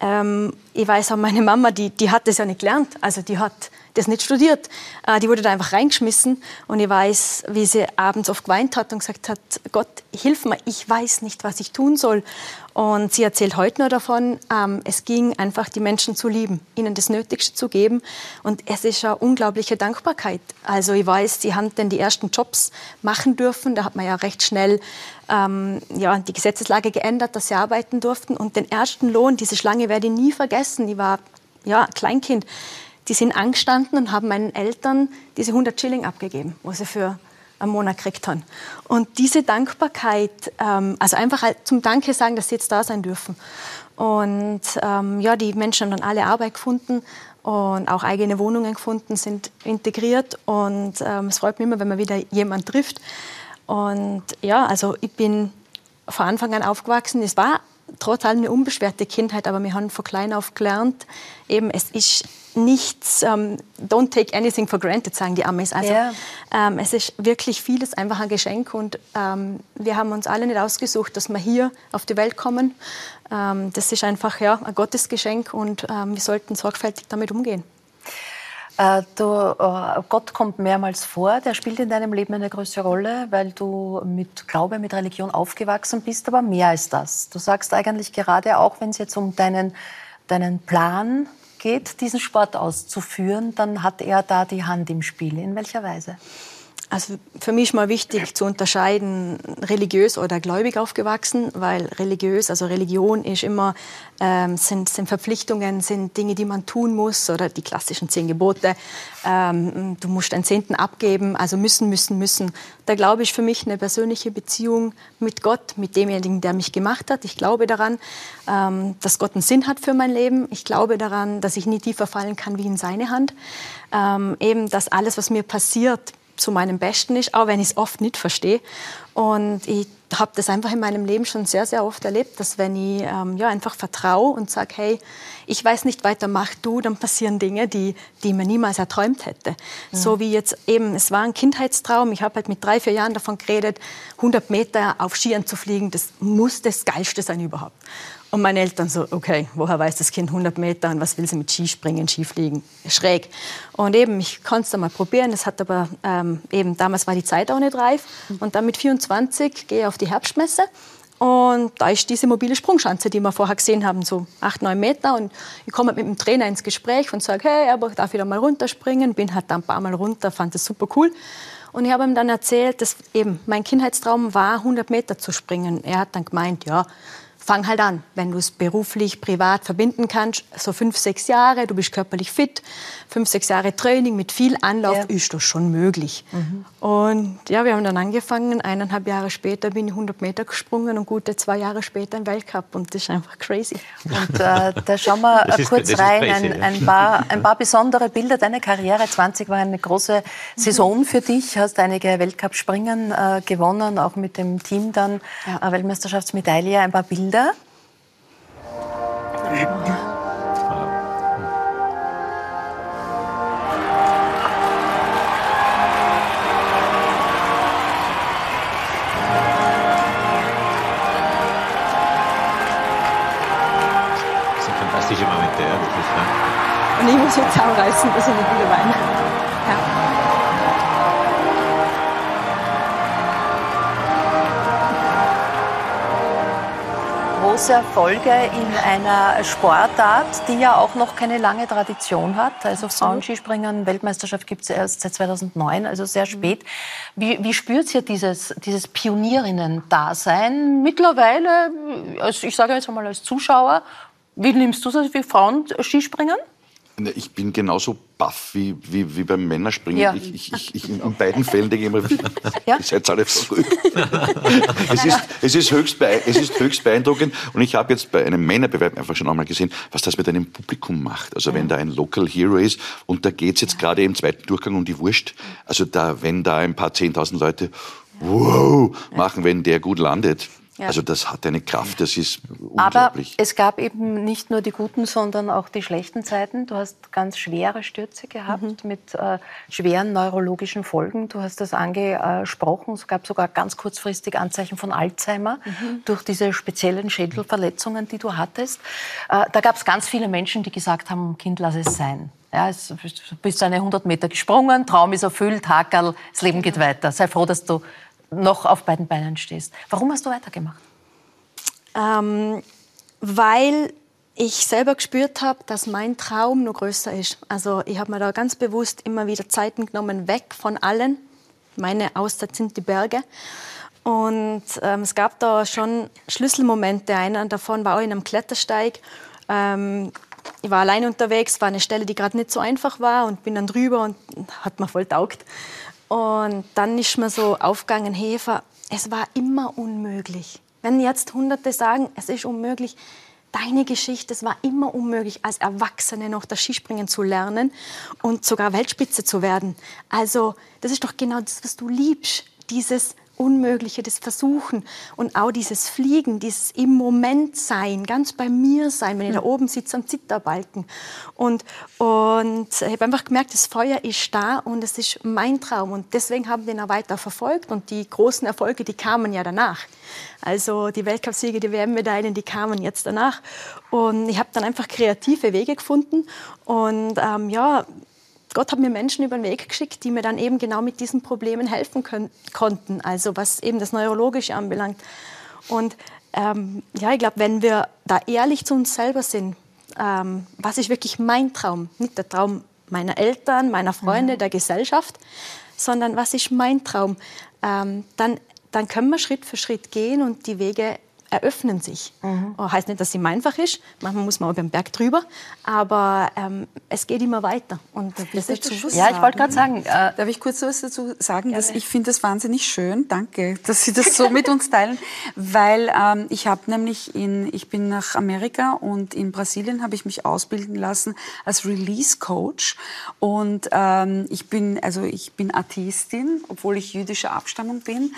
Ähm, ich weiß auch, meine Mama, die, die hat das ja nicht gelernt. Also die hat das nicht studiert. Äh, die wurde da einfach reingeschmissen. Und ich weiß, wie sie abends oft geweint hat und gesagt hat, Gott, hilf mir, ich weiß nicht, was ich tun soll. Und sie erzählt heute nur davon, ähm, es ging einfach, die Menschen zu lieben, ihnen das Nötigste zu geben. Und es ist eine unglaubliche Dankbarkeit. Also ich weiß, sie haben dann die ersten Jobs machen dürfen. Da hat man ja recht schnell ähm, ja, die Gesetzeslage geändert, dass sie arbeiten durften. Und den ersten Lohn, diese Schlange werde ich nie vergessen. Ich war ja, Kleinkind die sind angestanden und haben meinen Eltern diese 100 Schilling abgegeben, wo sie für einen Monat gekriegt haben. Und diese Dankbarkeit, ähm, also einfach zum Danke sagen, dass sie jetzt da sein dürfen. Und ähm, ja, die Menschen haben dann alle Arbeit gefunden und auch eigene Wohnungen gefunden, sind integriert. Und ähm, es freut mich immer, wenn man wieder jemanden trifft. Und ja, also ich bin von Anfang an aufgewachsen. Es war trotz allem eine unbeschwerte Kindheit, aber wir haben von klein auf gelernt, eben es ist nichts, ähm, don't take anything for granted, sagen die Amis. Also yeah. ähm, es ist wirklich vieles einfach ein Geschenk und ähm, wir haben uns alle nicht ausgesucht, dass wir hier auf die Welt kommen. Ähm, das ist einfach ja, ein Gottesgeschenk und ähm, wir sollten sorgfältig damit umgehen. Äh, du, äh, Gott kommt mehrmals vor, der spielt in deinem Leben eine größere Rolle, weil du mit Glaube, mit Religion aufgewachsen bist, aber mehr als das. Du sagst eigentlich gerade auch, wenn es jetzt um deinen, deinen Plan geht, diesen Sport auszuführen, dann hat er da die Hand im Spiel. In welcher Weise? Also für mich ist mal wichtig zu unterscheiden, religiös oder gläubig aufgewachsen, weil religiös, also Religion ist immer, ähm, sind, sind Verpflichtungen, sind Dinge, die man tun muss oder die klassischen zehn Gebote. Ähm, du musst einen Zehnten abgeben, also müssen, müssen, müssen. Da glaube ich für mich eine persönliche Beziehung mit Gott, mit demjenigen, der mich gemacht hat. Ich glaube daran, ähm, dass Gott einen Sinn hat für mein Leben. Ich glaube daran, dass ich nie tiefer fallen kann wie in seine Hand. Ähm, eben, dass alles, was mir passiert, zu meinem Besten ist, auch wenn ich es oft nicht verstehe. Und ich habe das einfach in meinem Leben schon sehr, sehr oft erlebt, dass wenn ich ähm, ja, einfach vertraue und sage, hey, ich weiß nicht weiter, mach du, dann passieren Dinge, die, die mir niemals erträumt hätte. Mhm. So wie jetzt eben, es war ein Kindheitstraum, ich habe halt mit drei, vier Jahren davon geredet, 100 Meter auf Skiern zu fliegen, das muss das Geilste sein überhaupt. Und meine Eltern so, okay, woher weiß das Kind 100 Meter und was will sie mit Skispringen, Skifliegen? Schräg. Und eben, ich konnte es mal probieren. Es hat aber ähm, eben, damals war die Zeit auch nicht reif. Und dann mit 24 gehe ich auf die Herbstmesse. Und da ist diese mobile Sprungschanze, die wir vorher gesehen haben, so 8, 9 Meter. Und ich komme mit dem Trainer ins Gespräch und sage, hey, aber darf ich da mal runterspringen? Bin halt da ein paar Mal runter, fand das super cool. Und ich habe ihm dann erzählt, dass eben mein Kindheitstraum war, 100 Meter zu springen. Er hat dann gemeint, ja, fang halt an, wenn du es beruflich, privat verbinden kannst. So fünf, sechs Jahre, du bist körperlich fit, fünf, sechs Jahre Training mit viel Anlauf, ja. ist das schon möglich. Mhm. Und ja, wir haben dann angefangen. Eineinhalb Jahre später bin ich 100 Meter gesprungen und gute zwei Jahre später im Weltcup. Und das ist einfach crazy. Und äh, da schauen wir [laughs] ist, kurz rein. Crazy, ein, ein, paar, ein paar [laughs] besondere Bilder. Deine Karriere 20 war eine große Saison für dich. Hast einige Weltcup-Springen äh, gewonnen, auch mit dem Team dann ja. äh, Weltmeisterschaftsmedaille. Ein paar Bilder. Bilder. Das sind fantastische Momente, ja, wirklich. Ja. Und ich muss jetzt zusammenreißen, dass ich nicht wieder weine. Große Erfolge in einer Sportart, die ja auch noch keine lange Tradition hat. Also Frauenskispringen, Weltmeisterschaft gibt es erst seit 2009, also sehr spät. Wie, wie spürt ihr dieses, dieses Pionierinnen-Dasein mittlerweile, als, ich sage jetzt einmal als Zuschauer, wie nimmst du das wie Frauen-Skispringen? Ich bin genauso baff wie, wie, wie beim Männerspringen. Ja. Ich, ich, ich, ich, in beiden Fällen denke ich immer, ja? [laughs] ihr seid alle verrückt. es, ist, es, ist höchst es ist höchst beeindruckend und ich habe jetzt bei einem Männerbewerb einfach schon einmal gesehen, was das mit einem Publikum macht. Also ja. wenn da ein Local Hero ist und da geht es jetzt gerade im zweiten Durchgang um die Wurst, also da, wenn da ein paar zehntausend Leute wow machen, wenn der gut landet, ja. Also das hat eine Kraft, das ist unglaublich. Aber es gab eben nicht nur die guten, sondern auch die schlechten Zeiten. Du hast ganz schwere Stürze gehabt mhm. mit äh, schweren neurologischen Folgen. Du hast das angesprochen. Es gab sogar ganz kurzfristig Anzeichen von Alzheimer mhm. durch diese speziellen Schädelverletzungen, die du hattest. Äh, da gab es ganz viele Menschen, die gesagt haben, Kind, lass es sein. Ja, du bist eine 100 Meter gesprungen, Traum ist erfüllt, Hackerl, das Leben geht weiter. Sei froh, dass du noch auf beiden Beinen stehst. Warum hast du weitergemacht? Ähm, weil ich selber gespürt habe, dass mein Traum noch größer ist. Also ich habe mir da ganz bewusst immer wieder Zeiten genommen, weg von allen. Meine Auszeit sind die Berge. Und ähm, es gab da schon Schlüsselmomente. Einer davon war auch in einem Klettersteig. Ähm, ich war allein unterwegs, war eine Stelle, die gerade nicht so einfach war und bin dann drüber und hat mir voll taugt. Und dann ist mir so aufgegangen, Hefer, es war immer unmöglich. Wenn jetzt Hunderte sagen, es ist unmöglich, deine Geschichte, es war immer unmöglich, als Erwachsene noch das Skispringen zu lernen und sogar Weltspitze zu werden. Also das ist doch genau das, was du liebst, dieses Unmögliche, das Versuchen und auch dieses Fliegen, dieses im Moment sein, ganz bei mir sein, wenn ich da hm. oben sitze am Zitterbalken. Und, und ich habe einfach gemerkt, das Feuer ist da und es ist mein Traum. Und deswegen haben wir ihn auch weiter verfolgt und die großen Erfolge, die kamen ja danach. Also die Weltcupsiege, die WM-Medaillen, die kamen jetzt danach. Und ich habe dann einfach kreative Wege gefunden und ähm, ja, Gott hat mir Menschen über den Weg geschickt, die mir dann eben genau mit diesen Problemen helfen können, konnten, also was eben das Neurologische anbelangt. Und ähm, ja, ich glaube, wenn wir da ehrlich zu uns selber sind, ähm, was ist wirklich mein Traum, nicht der Traum meiner Eltern, meiner Freunde, mhm. der Gesellschaft, sondern was ist mein Traum, ähm, dann, dann können wir Schritt für Schritt gehen und die Wege eröffnen sich. Mhm. Oh, heißt nicht, dass es immer einfach ist. Manchmal muss man auch beim Berg drüber. Aber ähm, es geht immer weiter. Und das ist dazu Ja, ich wollte gerade sagen, äh, darf ich kurz was dazu sagen? Dass ich finde das wahnsinnig schön. Danke, dass Sie das so mit uns teilen. Weil ähm, ich habe nämlich in, ich bin nach Amerika und in Brasilien habe ich mich ausbilden lassen als Release Coach. Und ähm, ich bin, also ich bin Atheistin, obwohl ich jüdischer Abstammung bin.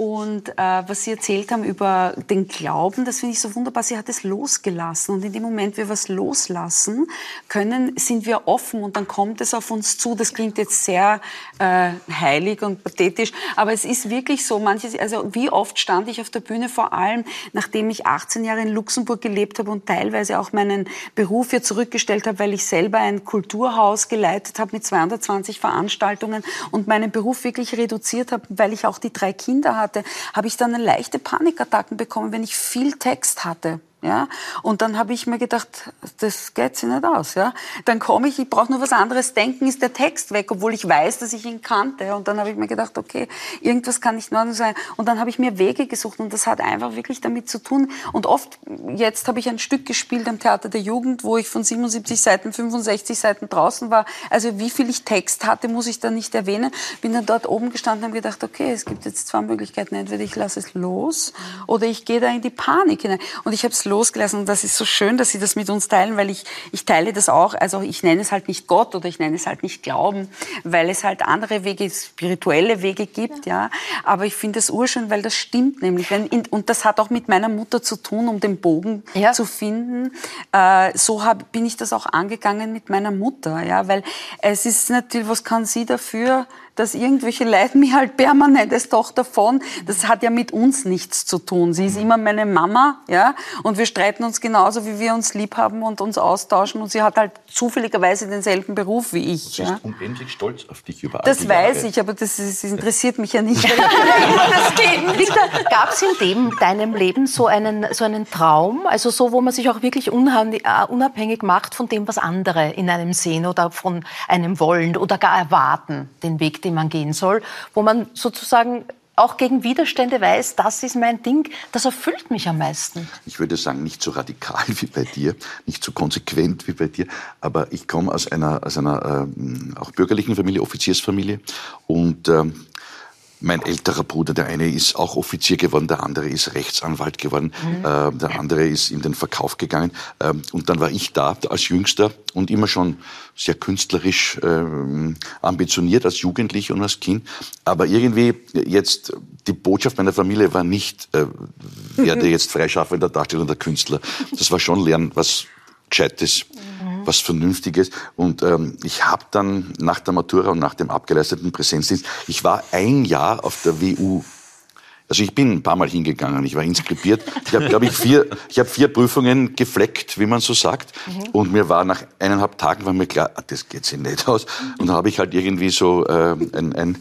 Und äh, was Sie erzählt haben über den Glauben, das finde ich so wunderbar. Sie hat es losgelassen. Und in dem Moment, wir was loslassen können, sind wir offen und dann kommt es auf uns zu. Das klingt jetzt sehr äh, heilig und pathetisch, aber es ist wirklich so. Manches, also wie oft stand ich auf der Bühne, vor allem nachdem ich 18 Jahre in Luxemburg gelebt habe und teilweise auch meinen Beruf hier zurückgestellt habe, weil ich selber ein Kulturhaus geleitet habe mit 220 Veranstaltungen und meinen Beruf wirklich reduziert habe, weil ich auch die drei Kinder hatte hatte, habe ich dann leichte Panikattacken bekommen, wenn ich viel Text hatte. Ja? Und dann habe ich mir gedacht, das geht sich nicht aus. Ja? Dann komme ich, ich brauche nur was anderes denken, ist der Text weg, obwohl ich weiß, dass ich ihn kannte. Und dann habe ich mir gedacht, okay, irgendwas kann nicht in Ordnung sein. Und dann habe ich mir Wege gesucht und das hat einfach wirklich damit zu tun. Und oft, jetzt habe ich ein Stück gespielt am Theater der Jugend, wo ich von 77 Seiten 65 Seiten draußen war. Also wie viel ich Text hatte, muss ich da nicht erwähnen. Bin dann dort oben gestanden und habe gedacht, okay, es gibt jetzt zwei Möglichkeiten. Entweder ich lasse es los oder ich gehe da in die Panik hinein. Und ich habe es losgelassen. Und das ist so schön, dass Sie das mit uns teilen, weil ich, ich teile das auch. Also ich nenne es halt nicht Gott oder ich nenne es halt nicht Glauben, weil es halt andere Wege, spirituelle Wege gibt, ja. ja. Aber ich finde es urschön, weil das stimmt nämlich. Wenn, und das hat auch mit meiner Mutter zu tun, um den Bogen ja. zu finden. Äh, so hab, bin ich das auch angegangen mit meiner Mutter, ja. Weil es ist natürlich, was kann sie dafür, dass irgendwelche Leute mich halt permanent als Tochter von, das hat ja mit uns nichts zu tun. Sie ist immer meine Mama, ja, und wir streiten uns genauso, wie wir uns lieb haben und uns austauschen und sie hat halt zufälligerweise denselben Beruf wie ich. Sie ja. ist unendlich stolz auf dich über Das weiß Jahre. ich, aber das, ist, das, interessiert mich ja nicht. [laughs] Gab es in dem, deinem Leben so einen, so einen Traum, also so, wo man sich auch wirklich äh, unabhängig macht von dem, was andere in einem sehen oder von einem wollen oder gar erwarten, den Weg, den man gehen soll, wo man sozusagen auch gegen Widerstände weiß, das ist mein Ding, das erfüllt mich am meisten. Ich würde sagen, nicht so radikal [laughs] wie bei dir, nicht so konsequent wie bei dir, aber ich komme aus einer, aus einer ähm, auch bürgerlichen Familie, Offiziersfamilie und ähm, mein älterer Bruder, der eine ist auch Offizier geworden, der andere ist Rechtsanwalt geworden, mhm. äh, der andere ist in den Verkauf gegangen. Ähm, und dann war ich da als Jüngster und immer schon sehr künstlerisch äh, ambitioniert als Jugendlicher und als Kind. Aber irgendwie jetzt die Botschaft meiner Familie war nicht, äh, werde jetzt freischaffender Darsteller und der Künstler. Das war schon lernen, was Gescheites was Vernünftiges. Und ähm, ich habe dann nach der Matura und nach dem abgeleisteten Präsenzdienst, ich war ein Jahr auf der WU also ich bin ein paar Mal hingegangen, ich war inskribiert. Ich habe, glaube ich, vier, ich habe vier Prüfungen gefleckt, wie man so sagt. Mhm. Und mir war nach eineinhalb Tagen war mir klar, ah, das geht sich nicht aus. Und dann habe ich halt irgendwie so äh, ein, ein,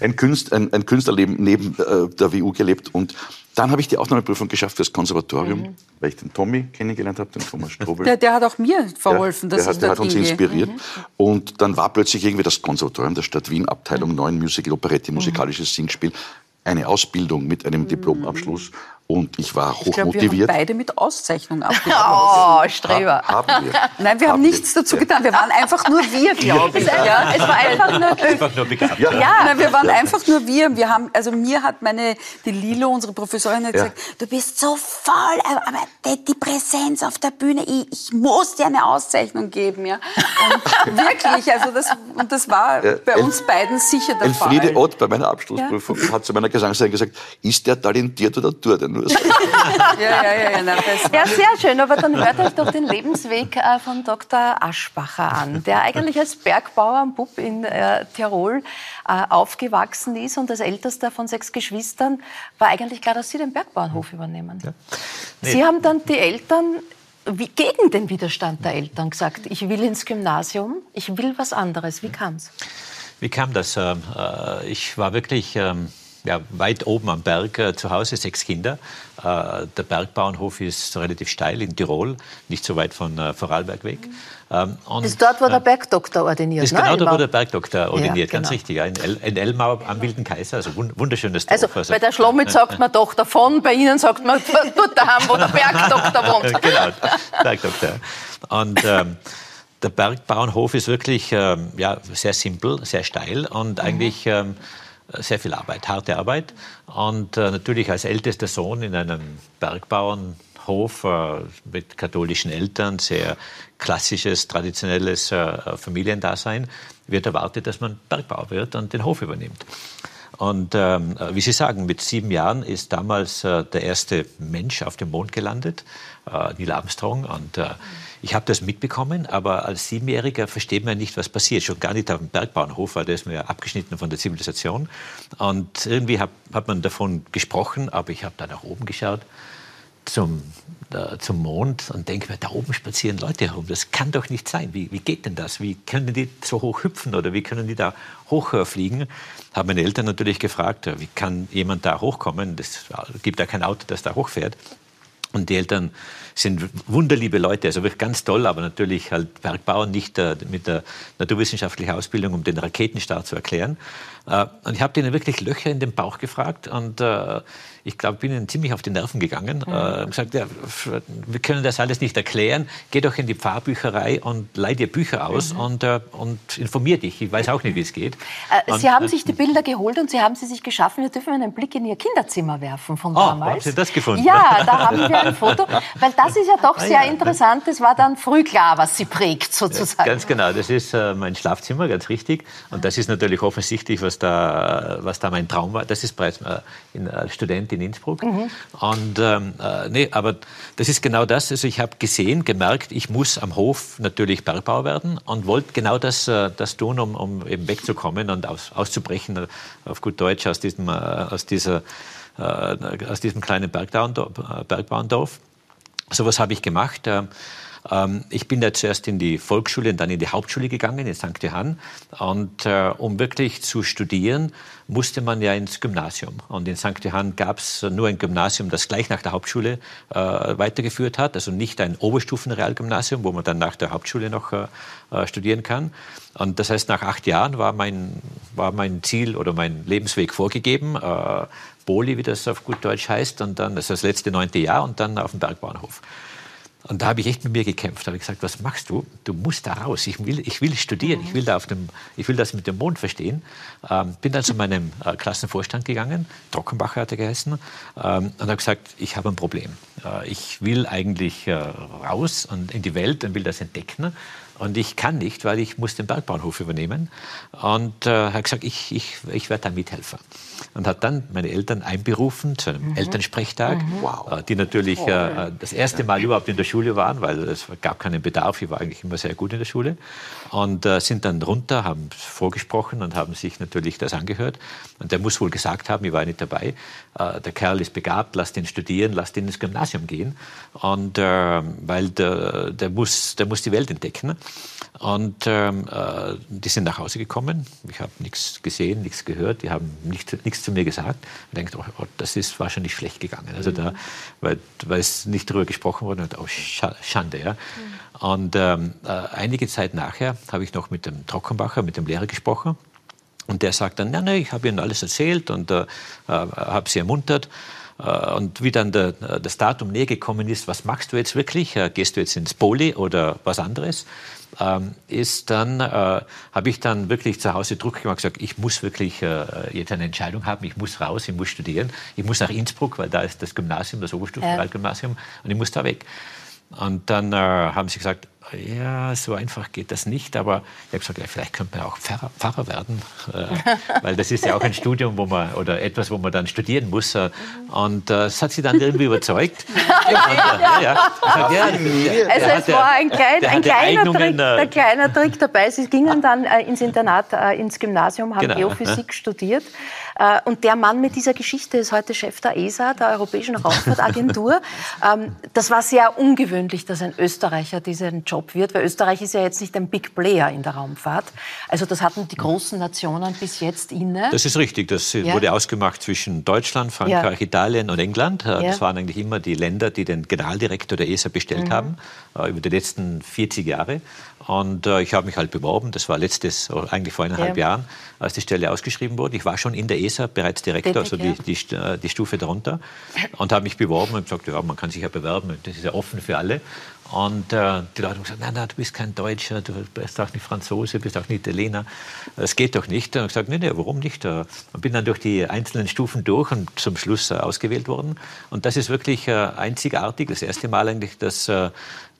ein, Künst, ein, ein Künstlerleben neben äh, der WU gelebt und dann habe ich die Aufnahmeprüfung geschafft fürs Konservatorium, mhm. weil ich den Tommy kennengelernt habe, den Thomas Strobel. Der, der hat auch mir verholfen. Ja, der, hat, der hat uns inspiriert. Mhm. Und dann war plötzlich irgendwie das Konservatorium der Stadt Wien, Abteilung mhm. 9 Musical, Operette, musikalisches Singspiel, eine Ausbildung mit einem Diplomabschluss und ich war hochmotiviert. Ich glaube, wir haben beide mit Auszeichnung [laughs] abgeschlossen. Oh, Streber. Ha, haben wir. Nein, wir haben, haben nichts dazu getan. Wir waren einfach nur wir, glaube ich. Ja, es war einfach nur, [laughs] einfach nur begabt. Ja. ja. Nein, wir waren einfach nur wir. wir haben, also mir hat meine, die Lilo, unsere Professorin, hat ja. gesagt, du bist so voll, aber die Präsenz auf der Bühne, ich, ich muss dir eine Auszeichnung geben. Ja. Und [laughs] wirklich, also das, und das war ja. bei uns beiden sicher der Fall. Elfriede Ott bei meiner Abschlussprüfung hat zu meiner Gesangslehrerin gesagt, ist der talentiert oder tut er nur? [laughs] [laughs] ja, ja, ja, ja, na, ja, sehr schön. Aber dann hört euch doch den Lebensweg äh, von Dr. Aschbacher an, der eigentlich als Bergbauernbub in äh, Tirol äh, aufgewachsen ist und als ältester von sechs Geschwistern war eigentlich klar, dass Sie den Bergbauernhof übernehmen. Ja. Nee. Sie haben dann die Eltern wie, gegen den Widerstand der Eltern gesagt, ich will ins Gymnasium, ich will was anderes. Wie kam es? Wie kam das? Ähm, äh, ich war wirklich ähm, ja, weit oben am Berg äh, zu Hause, sechs Kinder. Äh, der Bergbauernhof ist relativ steil in Tirol, nicht so weit von äh, Vorarlberg weg. Ähm, und, ist dort, wo der Bergdoktor ordiniert ist ne? genau dort, wo der Bergdoktor ordiniert, ja, ganz genau. richtig. Ja, in, El in, Elmau am Wilden Kaiser, also wunderschönes Dorf. Also, also bei der Schlomitz [laughs] sagt man doch davon, bei Ihnen sagt man [laughs] dort daheim, wo der Bergdoktor wohnt. [laughs] genau, Bergdoktor. Und ähm, der Bergbauernhof ist wirklich ähm, ja, sehr simpel, sehr steil und mhm. eigentlich ähm, sehr viel Arbeit, harte Arbeit. Und äh, natürlich als ältester Sohn in einem Bergbauernhof äh, mit katholischen Eltern, sehr klassisches, traditionelles äh, Familiendasein, wird erwartet, dass man Bergbauer wird und den Hof übernimmt. Und ähm, wie Sie sagen, mit sieben Jahren ist damals äh, der erste Mensch auf dem Mond gelandet, äh, Neil Armstrong. Und äh, ich habe das mitbekommen, aber als Siebenjähriger versteht man nicht, was passiert. Schon gar nicht auf dem Bergbauernhof, weil da ist ja abgeschnitten von der Zivilisation. Und irgendwie hat, hat man davon gesprochen, aber ich habe da nach oben geschaut zum, äh, zum Mond und denke mir, da oben spazieren Leute herum. Das kann doch nicht sein. Wie, wie geht denn das? Wie können die so hoch hüpfen oder wie können die da hochfliegen? Habe meine Eltern natürlich gefragt, wie kann jemand da hochkommen? Es gibt da kein Auto, das da hochfährt. Und die Eltern sind wunderliebe Leute, also wirklich ganz toll, aber natürlich halt Bergbauer, nicht äh, mit der naturwissenschaftlichen Ausbildung, um den Raketenstart zu erklären. Äh, und ich habe denen wirklich Löcher in den Bauch gefragt und äh, ich glaube, bin ihnen ziemlich auf die Nerven gegangen. Mhm. Äh, gesagt, ja, wir können das alles nicht erklären. Geh doch in die Pfarrbücherei und leih dir Bücher aus mhm. und, äh, und informier dich. Ich weiß auch nicht, wie es geht. Äh, Sie haben sich die Bilder geholt und Sie haben sie sich geschaffen. Wir dürfen einen Blick in Ihr Kinderzimmer werfen von damals. Oh, haben Sie das gefunden? Ja, da haben wir ein Foto. Weil das ist ja doch [laughs] ah, sehr ah, ja. interessant. Es war dann früh klar, was Sie prägt, sozusagen. Ja, ganz genau. Das ist äh, mein Schlafzimmer, ganz richtig. Und das ist natürlich offensichtlich, was da, was da mein Traum war. Das ist bereits äh, als Student in Innsbruck. Mhm. Und ähm, äh, nee, aber das ist genau das. Also ich habe gesehen, gemerkt, ich muss am Hof natürlich Bergbauer werden und wollte genau das, äh, das tun, um, um eben wegzukommen und aus, auszubrechen, äh, auf gut Deutsch, aus diesem, äh, aus dieser, äh, aus diesem kleinen Bergbauerndorf. So was habe ich gemacht. Ähm, ich bin da zuerst in die Volksschule und dann in die Hauptschule gegangen, in St. Johann. Und äh, um wirklich zu studieren, musste man ja ins Gymnasium. Und in St. Johann gab es nur ein Gymnasium, das gleich nach der Hauptschule äh, weitergeführt hat. Also nicht ein Oberstufenrealgymnasium, wo man dann nach der Hauptschule noch äh, äh, studieren kann. Und das heißt, nach acht Jahren war mein, war mein Ziel oder mein Lebensweg vorgegeben. Äh, Boli, wie das auf gut Deutsch heißt, und dann das, ist das letzte neunte Jahr und dann auf dem Bergbahnhof. Und da habe ich echt mit mir gekämpft. Da habe ich gesagt, was machst du? Du musst da raus. Ich will, ich will studieren. Ich will, da auf dem, ich will das mit dem Mond verstehen. Ähm, bin dann zu meinem äh, Klassenvorstand gegangen. Trockenbacher hat er geheißen. Ähm, und habe gesagt, ich habe ein Problem. Äh, ich will eigentlich äh, raus und in die Welt und will das entdecken. Und ich kann nicht, weil ich muss den Bergbauernhof übernehmen. Und äh, hat gesagt, ich, ich, ich werde da mithelfen. Und hat dann meine Eltern einberufen zu einem mhm. Elternsprechtag, mhm. Äh, die natürlich oh, äh, das erste Mal überhaupt in der Schule waren, weil es gab keinen Bedarf. Ich war eigentlich immer sehr gut in der Schule. Und äh, sind dann runter, haben vorgesprochen und haben sich natürlich das angehört. Und der muss wohl gesagt haben, ich war nicht dabei, äh, der Kerl ist begabt, lasst ihn studieren, lasst ihn ins Gymnasium gehen. Und äh, weil der, der, muss, der muss die Welt entdecken. Und ähm, äh, die sind nach Hause gekommen. Ich habe nichts gesehen, nichts gehört. Die haben nicht, nichts zu mir gesagt. Ich denke, oh, oh, das ist wahrscheinlich schlecht gegangen. Also da, weil, weil es nicht darüber gesprochen wurde. Und, oh, Schande, ja. Mhm. Und ähm, äh, einige Zeit nachher habe ich noch mit dem Trockenbacher, mit dem Lehrer gesprochen. Und der sagt dann, ja, nee, ich habe Ihnen alles erzählt und äh, äh habe Sie ermuntert. Äh, und wie dann der, das Datum näher gekommen ist, was machst du jetzt wirklich? Äh, gehst du jetzt ins Poli oder was anderes? Ähm, ist dann, äh, habe ich dann wirklich zu Hause Druck gemacht, gesagt, ich muss wirklich äh, jetzt eine Entscheidung haben, ich muss raus, ich muss studieren, ich muss nach Innsbruck, weil da ist das Gymnasium, das Oberstufenwaldgymnasium, und ich muss da weg. Und dann äh, haben sie gesagt, ja, so einfach geht das nicht, aber ich habe gesagt, ja, vielleicht könnte man auch Pfarrer, Pfarrer werden, äh, [laughs] weil das ist ja auch ein Studium, wo man oder etwas, wo man dann studieren muss. Äh, und äh, das hat sie dann irgendwie überzeugt. [laughs] also es war ein, klein, ein kleiner, Trick, ein kleiner Trick dabei. Sie gingen dann äh, ins Internat, äh, ins Gymnasium, haben genau, Geophysik studiert. Äh, und der Mann mit dieser Geschichte ist heute Chef der ESA, der Europäischen Raumfahrtagentur. [laughs] ähm, das war sehr ungewöhnlich, dass ein Österreicher diesen Job wird, weil Österreich ist ja jetzt nicht ein Big Player in der Raumfahrt. Also das hatten die großen Nationen bis jetzt inne. Das ist richtig. Das ja. wurde ausgemacht zwischen Deutschland, Frankreich, ja. Italien und England. Äh, ja. Das waren eigentlich immer die Länder, die den Generaldirektor der ESA bestellt mhm. haben äh, über die letzten 40 Jahre. Und äh, ich habe mich halt beworben. Das war letztes, eigentlich vor eineinhalb ja. Jahren, als die Stelle ausgeschrieben wurde. Ich war schon in der ESA bereits Direktor, also die, die, die, Stufe darunter, und habe mich beworben und gesagt, ja, man kann sich ja bewerben. Das ist ja offen für alle. Und äh, die Leute haben gesagt, nein, nein, du bist kein Deutscher, du bist auch nicht Franzose, bist auch nicht Italiener. Das geht doch nicht. Und ich gesagt, nein, nein, warum nicht? Und bin dann durch die einzelnen Stufen durch und zum Schluss äh, ausgewählt worden. Und das ist wirklich äh, einzigartig, das erste Mal eigentlich, dass äh,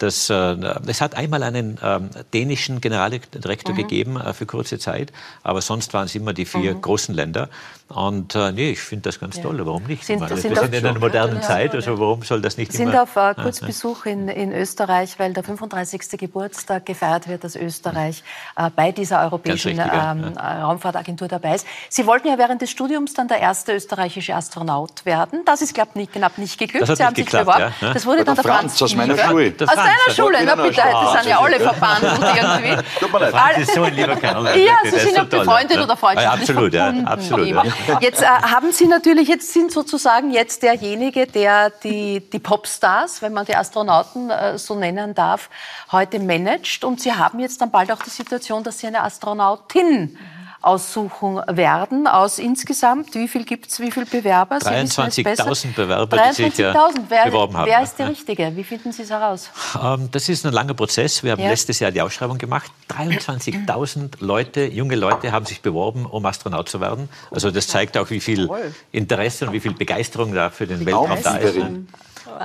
das, äh, es hat einmal einen äh, dänischen Generaldirektor mhm. gegeben äh, für kurze Zeit, aber sonst waren es immer die vier mhm. großen Länder. Und äh, nee, ich finde das ganz ja. toll. Warum nicht? Sind, wir sind in einer modernen ja, Zeit, also warum soll das nicht sind immer... sind auf äh, Kurzbesuch in, in Österreich, weil der 35. Geburtstag gefeiert wird, dass Österreich äh, bei dieser europäischen richtig, ähm, ja. Raumfahrtagentur dabei ist. Sie wollten ja während des Studiums dann der erste österreichische Astronaut werden. Das ist, glaube ich, knapp nicht geglückt. Sie haben sich beworben. Das wurde dann der Franz, Franz aus meiner Schule deiner Schule, na bitte, das sind ja alle verbandelt [laughs] irgendwie. Tut mir leid. Das ist so ein lieber Kerl. Ja, Sie sind ja befreundet oder freundschaftlich Absolut, ja, absolut. Jetzt äh, haben Sie natürlich, jetzt sind sozusagen jetzt derjenige, der die, die Popstars, wenn man die Astronauten äh, so nennen darf, heute managt. Und Sie haben jetzt dann bald auch die Situation, dass Sie eine Astronautin aussuchen werden. Aus insgesamt, wie viel gibt es, wie viele Bewerber? 23.000 Bewerber, 23 die sich ja wer, beworben haben. Wer ist der Richtige? Wie finden Sie es heraus? Ähm, das ist ein langer Prozess. Wir haben ja. letztes Jahr die Ausschreibung gemacht. 23.000 [clears throat] Leute, junge Leute haben sich beworben, um Astronaut zu werden. Also das zeigt auch, wie viel Interesse und wie viel Begeisterung da für den Weltraum da ist.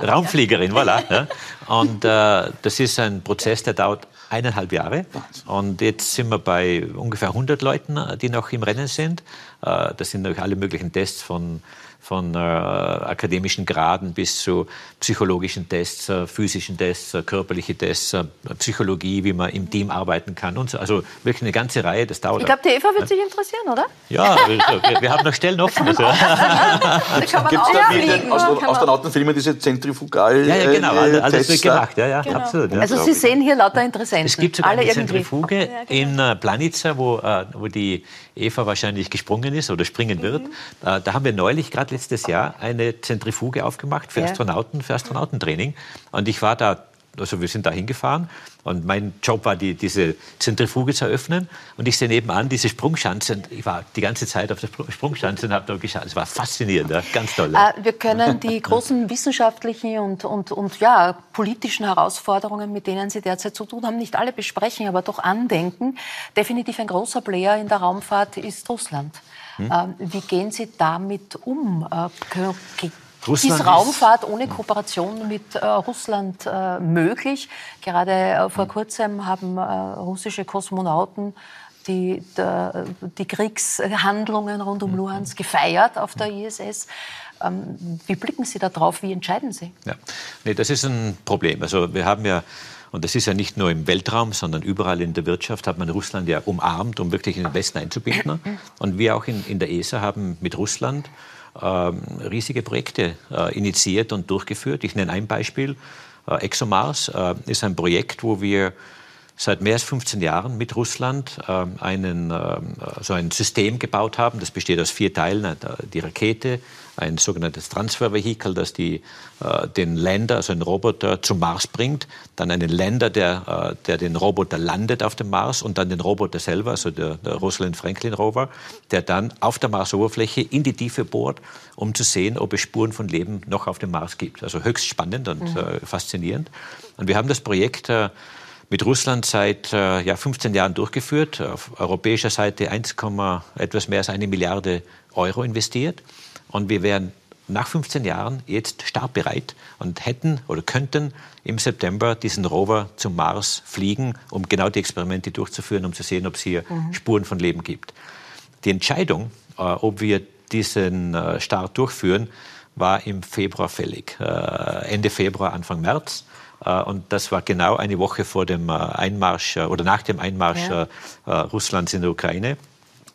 Raumfliegerin, voilà. Ja. Und äh, das ist ein Prozess, der dauert eineinhalb Jahre. Und jetzt sind wir bei ungefähr 100 Leuten, die noch im Rennen sind. Äh, das sind natürlich alle möglichen Tests von von äh, akademischen Graden bis zu psychologischen Tests, äh, physischen Tests, äh, körperliche Tests, äh, Psychologie, wie man im Team arbeiten kann und so. Also wirklich eine ganze Reihe, das dauert. Ich glaube, die Eva wird sich interessieren, oder? Ja, wir, wir, haben noch Stellen offen. Also. [laughs] da kann man Gibt es da wie in den Astronautenfilmen diese Zentrifugal Ja, ja genau, alles, alles wird gemacht. Ja, ja, genau. absolut, ja. Also Sie sehen hier lauter Interessenten. Es gibt sogar Alle eine Zentrifuge ja, genau. in Planica, wo, wo die Eva wahrscheinlich gesprungen ist oder springen wird. Mhm. da haben wir neulich gerade letztes Jahr eine Zentrifuge aufgemacht für. Astronauten, für Astronautentraining. Und ich war da also wir sind da hingefahren und mein Job war, die, diese Zentrifuge zu eröffnen. Und ich sehe nebenan diese Sprungschanze. Ich war die ganze Zeit auf der Sprungschanze und habe da geschaut. Es war faszinierend, ja, ganz toll. Ja. Äh, wir können die [laughs] großen wissenschaftlichen und, und, und ja, politischen Herausforderungen, mit denen Sie derzeit zu tun haben, nicht alle besprechen, aber doch andenken. Definitiv ein großer Player in der Raumfahrt ist Russland. Hm? Wie gehen Sie damit um? Russland ist Raumfahrt ohne Kooperation mit äh, Russland äh, möglich? Gerade äh, vor hm. kurzem haben äh, russische Kosmonauten die, der, die Kriegshandlungen rund um hm. Luhansk gefeiert auf der ISS. Ähm, wie blicken Sie da drauf? Wie entscheiden Sie? Ja. Nee, das ist ein Problem. Also wir haben ja und das ist ja nicht nur im Weltraum, sondern überall in der Wirtschaft hat man Russland ja umarmt, um wirklich in den Westen einzubinden. Und wir auch in, in der ESA haben mit Russland riesige Projekte äh, initiiert und durchgeführt. Ich nenne ein Beispiel. Äh, ExoMars äh, ist ein Projekt, wo wir seit mehr als 15 Jahren mit Russland ähm, einen, ähm, so ein System gebaut haben. Das besteht aus vier Teilen. Die Rakete, ein sogenanntes Transfervehikel, das die, äh, den Länder, also einen Roboter, zum Mars bringt. Dann einen Länder, der, äh, der den Roboter landet auf dem Mars und dann den Roboter selber, also der, der Rosalind Franklin Rover, der dann auf der Marsoberfläche in die Tiefe bohrt, um zu sehen, ob es Spuren von Leben noch auf dem Mars gibt. Also höchst spannend und mhm. äh, faszinierend. Und wir haben das Projekt äh, mit Russland seit äh, ja, 15 Jahren durchgeführt. Auf europäischer Seite 1, etwas mehr als eine Milliarde Euro investiert. Und wir wären nach 15 Jahren jetzt startbereit und hätten oder könnten im September diesen Rover zum Mars fliegen, um genau die Experimente durchzuführen, um zu sehen, ob es hier mhm. Spuren von Leben gibt. Die Entscheidung, äh, ob wir diesen äh, Start durchführen, war im Februar fällig. Äh, Ende Februar, Anfang März. Äh, und das war genau eine Woche vor dem äh, Einmarsch äh, oder nach dem Einmarsch ja. Russlands in der Ukraine,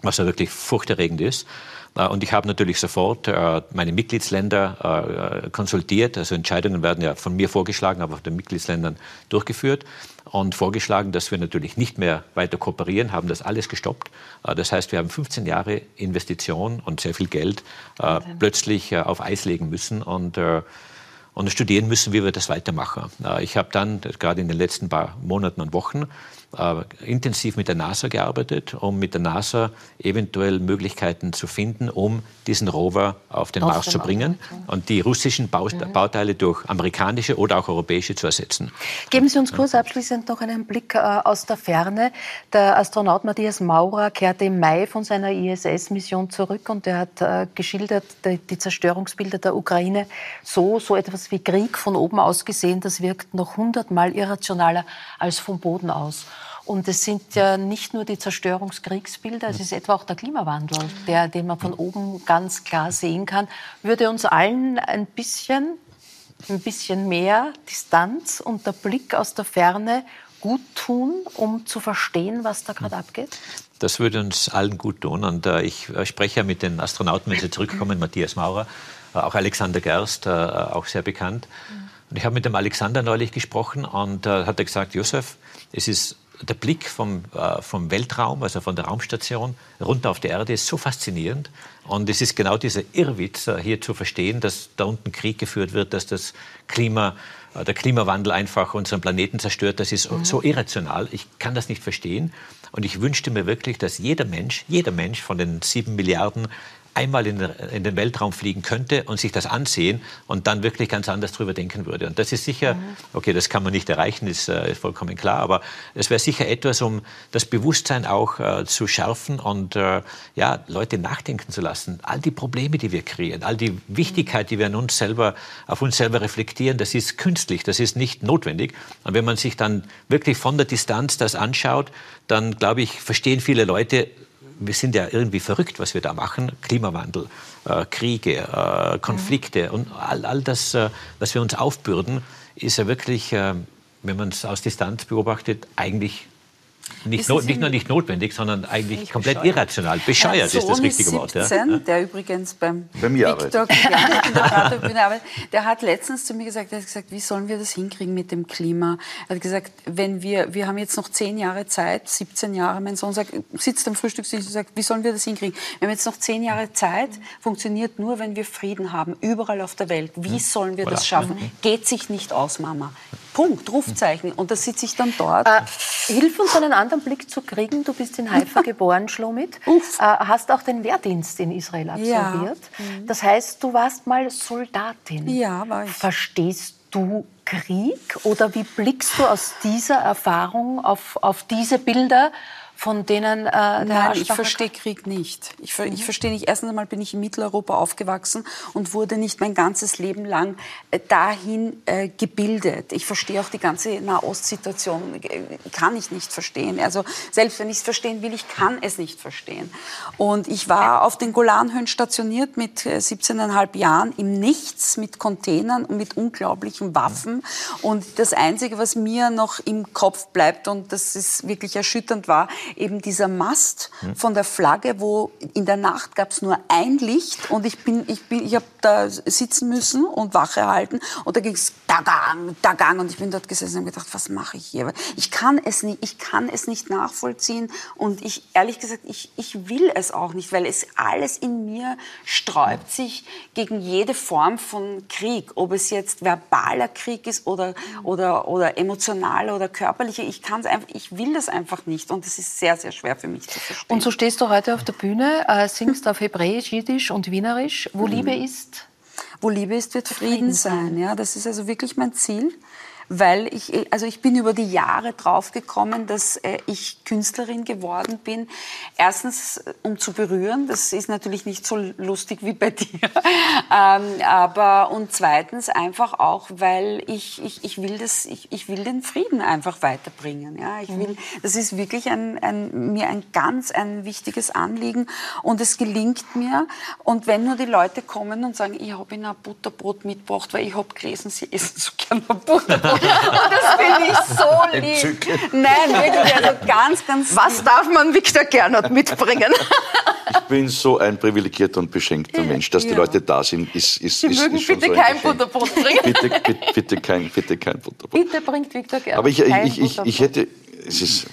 was ja wirklich furchterregend ist. Äh, und ich habe natürlich sofort äh, meine Mitgliedsländer konsultiert. Also Entscheidungen werden ja von mir vorgeschlagen, aber von den Mitgliedsländern durchgeführt und vorgeschlagen, dass wir natürlich nicht mehr weiter kooperieren, haben das alles gestoppt. Das heißt, wir haben 15 Jahre Investition und sehr viel Geld plötzlich auf Eis legen müssen und und studieren müssen, wie wir das weitermachen. Ich habe dann gerade in den letzten paar Monaten und Wochen äh, intensiv mit der NASA gearbeitet, um mit der NASA eventuell Möglichkeiten zu finden, um diesen Rover auf den auf Mars zu bringen und die russischen mhm. Bauteile durch amerikanische oder auch europäische zu ersetzen. Geben Sie uns kurz abschließend noch einen Blick äh, aus der Ferne. Der Astronaut Matthias Maurer kehrte im Mai von seiner ISS-Mission zurück und er hat äh, geschildert die, die Zerstörungsbilder der Ukraine so, so etwas wie Krieg von oben aus gesehen, das wirkt noch hundertmal irrationaler als vom Boden aus. Und es sind ja nicht nur die Zerstörungskriegsbilder, es ist etwa auch der Klimawandel, der, den man von oben ganz klar sehen kann, würde uns allen ein bisschen, ein bisschen mehr Distanz und der Blick aus der Ferne gut tun, um zu verstehen, was da gerade abgeht? Das würde uns allen gut tun. Und äh, ich äh, spreche ja mit den Astronauten, wenn sie zurückkommen, [clears throat] Matthias Maurer, äh, auch Alexander Gerst, äh, auch sehr bekannt. Und ich habe mit dem Alexander neulich gesprochen und äh, hat er gesagt, Josef, es ist der Blick vom, äh, vom Weltraum, also von der Raumstation, runter auf die Erde ist so faszinierend. Und es ist genau dieser Irrwitz, äh, hier zu verstehen, dass da unten Krieg geführt wird, dass das Klima, äh, der Klimawandel einfach unseren Planeten zerstört. Das ist mhm. so irrational. Ich kann das nicht verstehen. Und ich wünschte mir wirklich, dass jeder Mensch, jeder Mensch von den sieben Milliarden einmal in, in, den Weltraum fliegen könnte und sich das ansehen und dann wirklich ganz anders drüber denken würde. Und das ist sicher, okay, das kann man nicht erreichen, ist, äh, ist vollkommen klar, aber es wäre sicher etwas, um das Bewusstsein auch äh, zu schärfen und äh, ja, Leute nachdenken zu lassen. All die Probleme, die wir kreieren, all die Wichtigkeit, die wir an uns selber, auf uns selber reflektieren, das ist künstlich, das ist nicht notwendig. Und wenn man sich dann wirklich von der Distanz das anschaut, dann glaube ich, verstehen viele Leute, wir sind ja irgendwie verrückt, was wir da machen. Klimawandel, äh, Kriege, äh, Konflikte und all, all das, äh, was wir uns aufbürden, ist ja wirklich, äh, wenn man es aus Distanz beobachtet, eigentlich nicht, no, nicht nur nicht notwendig, sondern eigentlich komplett bescheuert. irrational. Bescheuert ist das richtige 17, Wort. Ja? Der übrigens beim Bei mir Victor in [laughs] [laughs] der hat letztens zu mir gesagt, er hat gesagt, wie sollen wir das hinkriegen mit dem Klima? Er hat gesagt, wenn wir, wir haben jetzt noch zehn Jahre Zeit, 17 Jahre, mein Sohn sagt, sitzt am Frühstückstisch und sagt, wie sollen wir das hinkriegen? Wir haben jetzt noch zehn Jahre Zeit, funktioniert nur, wenn wir Frieden haben, überall auf der Welt. Wie sollen wir das schaffen? Geht sich nicht aus, Mama. Punkt, Rufzeichen. Und da sitze ich dann dort. Äh, hilf uns einen anderen Blick zu kriegen. Du bist in Haifa [laughs] geboren, Schlomit. Äh, hast auch den Wehrdienst in Israel absolviert. Ja. Mhm. Das heißt, du warst mal Soldatin. Ja, war ich. Verstehst du Krieg oder wie blickst du aus dieser Erfahrung auf, auf diese Bilder? Von denen äh, Nein, ich verstehe Krieg nicht. Ich, mhm. ich verstehe nicht. Erstens einmal bin ich in Mitteleuropa aufgewachsen und wurde nicht mein ganzes Leben lang äh, dahin äh, gebildet. Ich verstehe auch die ganze Nahostsituation, äh, kann ich nicht verstehen. Also selbst wenn ich es verstehen will, ich kann es nicht verstehen. Und ich war auf den Golanhöhen stationiert mit 17,5 äh, Jahren im Nichts, mit Containern und mit unglaublichen Waffen. Und das Einzige, was mir noch im Kopf bleibt, und das ist wirklich erschütternd war, eben dieser Mast von der Flagge, wo in der Nacht gab es nur ein Licht und ich bin, ich bin, ich habe da sitzen müssen und Wache halten und da ging es Dagang, Dagang und ich bin dort gesessen und gedacht, was mache ich hier? Ich kann es nicht, ich kann es nicht nachvollziehen und ich ehrlich gesagt, ich, ich will es auch nicht, weil es alles in mir sträubt sich gegen jede Form von Krieg, ob es jetzt verbaler Krieg ist oder oder oder emotionaler oder körperlicher. Ich kann es einfach, ich will das einfach nicht und es ist sehr, sehr schwer für mich zu verstehen. Und so stehst du heute auf der Bühne, äh, singst auf Hebräisch, Jiddisch und Wienerisch. Wo mhm. Liebe ist? Wo Liebe ist, wird Frieden, Frieden sein. Ja, das ist also wirklich mein Ziel weil ich, also ich bin über die Jahre draufgekommen, dass äh, ich Künstlerin geworden bin. Erstens, äh, um zu berühren, das ist natürlich nicht so lustig wie bei [laughs] dir, ähm, aber und zweitens einfach auch, weil ich, ich, ich will das, ich, ich will den Frieden einfach weiterbringen. Ja, ich will, das ist wirklich ein, ein, mir ein ganz ein wichtiges Anliegen und es gelingt mir. Und wenn nur die Leute kommen und sagen, ich habe ihnen ein Butterbrot mitgebracht, weil ich habe gelesen, sie essen so [laughs] gerne Butterbrot das finde ich so lieb. Nein, wirklich, also ganz, ganz Was darf man Victor Gernot mitbringen? ich bin so ein privilegierter und beschenkter Mensch, dass ja. die Leute da sind, ist, ist, Sie ist, mögen ist bitte so kein Butterbrot bringen. Bitte, bitte, bitte, kein, bitte kein Butterbrot. Bitte bringt Victor gerne Aber ich, ich, ich, ich hätte, es ist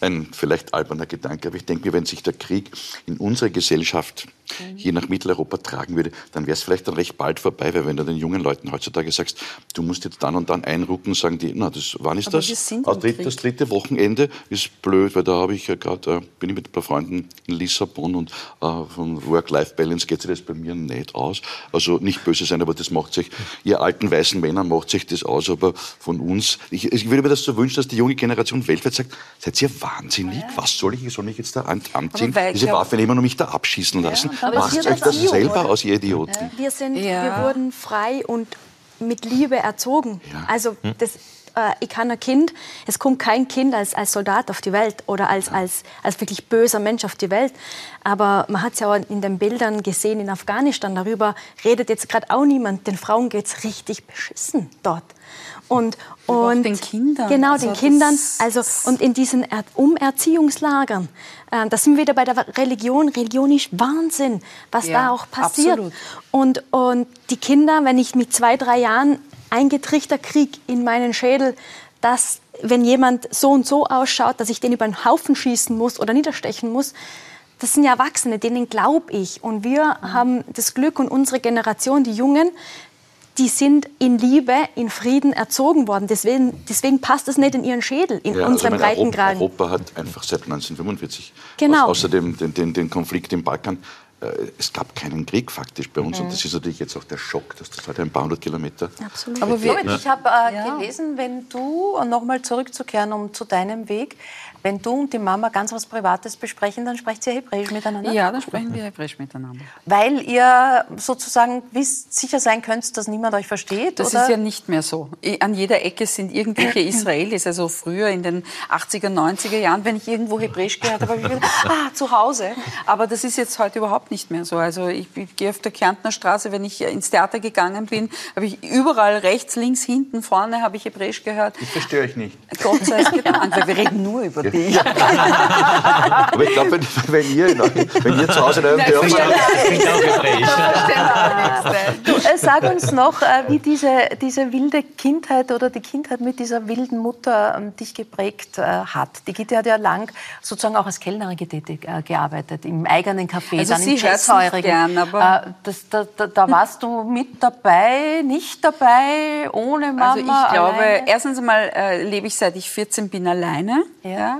ein vielleicht alberner Gedanke, aber ich denke, wenn sich der Krieg in unserer Gesellschaft mhm. hier nach Mitteleuropa tragen würde, dann wäre es vielleicht dann recht bald vorbei, weil wenn du den jungen Leuten heutzutage sagst, du musst jetzt dann und dann einrucken, sagen die, na, das, wann ist aber das? Das, dritte, das dritte Wochenende ist blöd, weil da habe ich ja gerade, äh, bin ich mit ein paar Freunden in Lissabon und äh, von Work-Life-Balance geht sich das bei mir nicht aus. Also nicht böse sein, aber das macht sich, ihr alten weißen Männer macht sich das aus, aber von uns, ich, ich würde mir das so wünschen, dass die junge Generation weltweit sagt, seid ihr wahnsinnig? Was soll ich, soll ich jetzt da anziehen? Diese Waffe nehmen und mich da abschießen lassen? Ja, Macht euch das selber aus, ihr Idioten. Wir, sind, ja. wir wurden frei und mit Liebe erzogen. Ja. Also hm. das, äh, ich kann ein Kind, es kommt kein Kind als, als Soldat auf die Welt oder als, als, als wirklich böser Mensch auf die Welt. Aber man hat es ja auch in den Bildern gesehen in Afghanistan, darüber redet jetzt gerade auch niemand. Den Frauen geht es richtig beschissen dort. Und, und den Kindern. Genau, also den Kindern. Also, und in diesen er Umerziehungslagern, äh, da sind wir wieder bei der Religion. Religion ist Wahnsinn, was ja, da auch passiert. Absolut. Und, und die Kinder, wenn ich mit zwei, drei Jahren eingetrichtert kriege in meinen Schädel, dass wenn jemand so und so ausschaut, dass ich den über den Haufen schießen muss oder niederstechen muss, das sind ja Erwachsene, denen glaube ich. Und wir mhm. haben das Glück und unsere Generation, die Jungen, die sind in Liebe, in Frieden erzogen worden. Deswegen, deswegen passt es nicht in ihren Schädel, in ja, also unserem also Breitengraden. Europa hat einfach seit 1945, genau. außer dem, den, den, den Konflikt im Balkan, äh, es gab keinen Krieg faktisch bei uns. Mhm. Und das ist natürlich jetzt auch der Schock, dass das heute ein paar hundert Kilometer. Absolut. Aber wir, ich habe äh, ja. gelesen, wenn du, und nochmal zurückzukehren um zu deinem Weg, wenn du und die Mama ganz was Privates besprechen, dann sprecht ihr Hebräisch miteinander? Ja, dann sprechen wir Hebräisch miteinander. Weil ihr sozusagen wisst, sicher sein könnt, dass niemand euch versteht? Das oder? ist ja nicht mehr so. An jeder Ecke sind irgendwelche [coughs] Israelis. Also früher in den 80er, 90er Jahren, wenn ich irgendwo Hebräisch gehört habe, habe ich gedacht, [laughs] ah, zu Hause. Aber das ist jetzt heute überhaupt nicht mehr so. Also ich, ich gehe auf der Kärntner Straße, wenn ich ins Theater gegangen bin, habe ich überall rechts, links, hinten, vorne habe ich Hebräisch gehört. Ich verstehe euch nicht. Gott sei Dank, [laughs] weil wir reden nur über die. [laughs] Aber ich glaube, wenn, wenn, ihr, wenn ihr zu Hause in eurem Dörfer Du, äh, sag uns noch, äh, wie diese, diese wilde Kindheit oder die Kindheit mit dieser wilden Mutter ähm, dich geprägt äh, hat. Die Gitte hat ja lang sozusagen auch als Kellnerin getätigt, äh, gearbeitet, im eigenen Café, also dann Sie im Cheshire. Gern, aber äh, das, da, da, da, warst du mit dabei, nicht dabei, ohne Mama? Also ich glaube, alleine? erstens einmal äh, lebe ich seit ich 14 bin alleine. Ja. ja.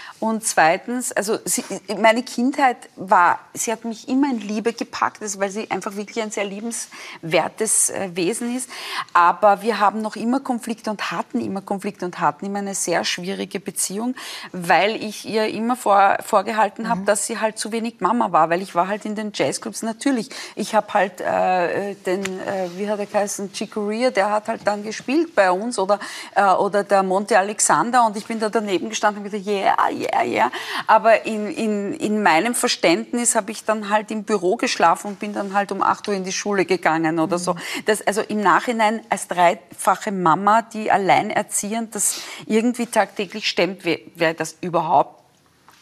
Und zweitens, also sie, meine Kindheit war, sie hat mich immer in Liebe gepackt, also weil sie einfach wirklich ein sehr liebenswertes äh, Wesen ist. Aber wir haben noch immer Konflikte und hatten immer Konflikte und hatten immer eine sehr schwierige Beziehung, weil ich ihr immer vor, vorgehalten habe, mhm. dass sie halt zu wenig Mama war, weil ich war halt in den Jazzclubs. Natürlich, ich habe halt äh, den, äh, wie hat er geheißen, Chicoria, der hat halt dann gespielt bei uns oder, äh, oder der Monte Alexander und ich bin da daneben gestanden und gesagt, yeah, yeah ja, ja. Aber in, in, in meinem Verständnis habe ich dann halt im Büro geschlafen und bin dann halt um 8 Uhr in die Schule gegangen oder so. Das, also im Nachhinein als dreifache Mama, die alleinerziehend das irgendwie tagtäglich stemmt, wäre wär das überhaupt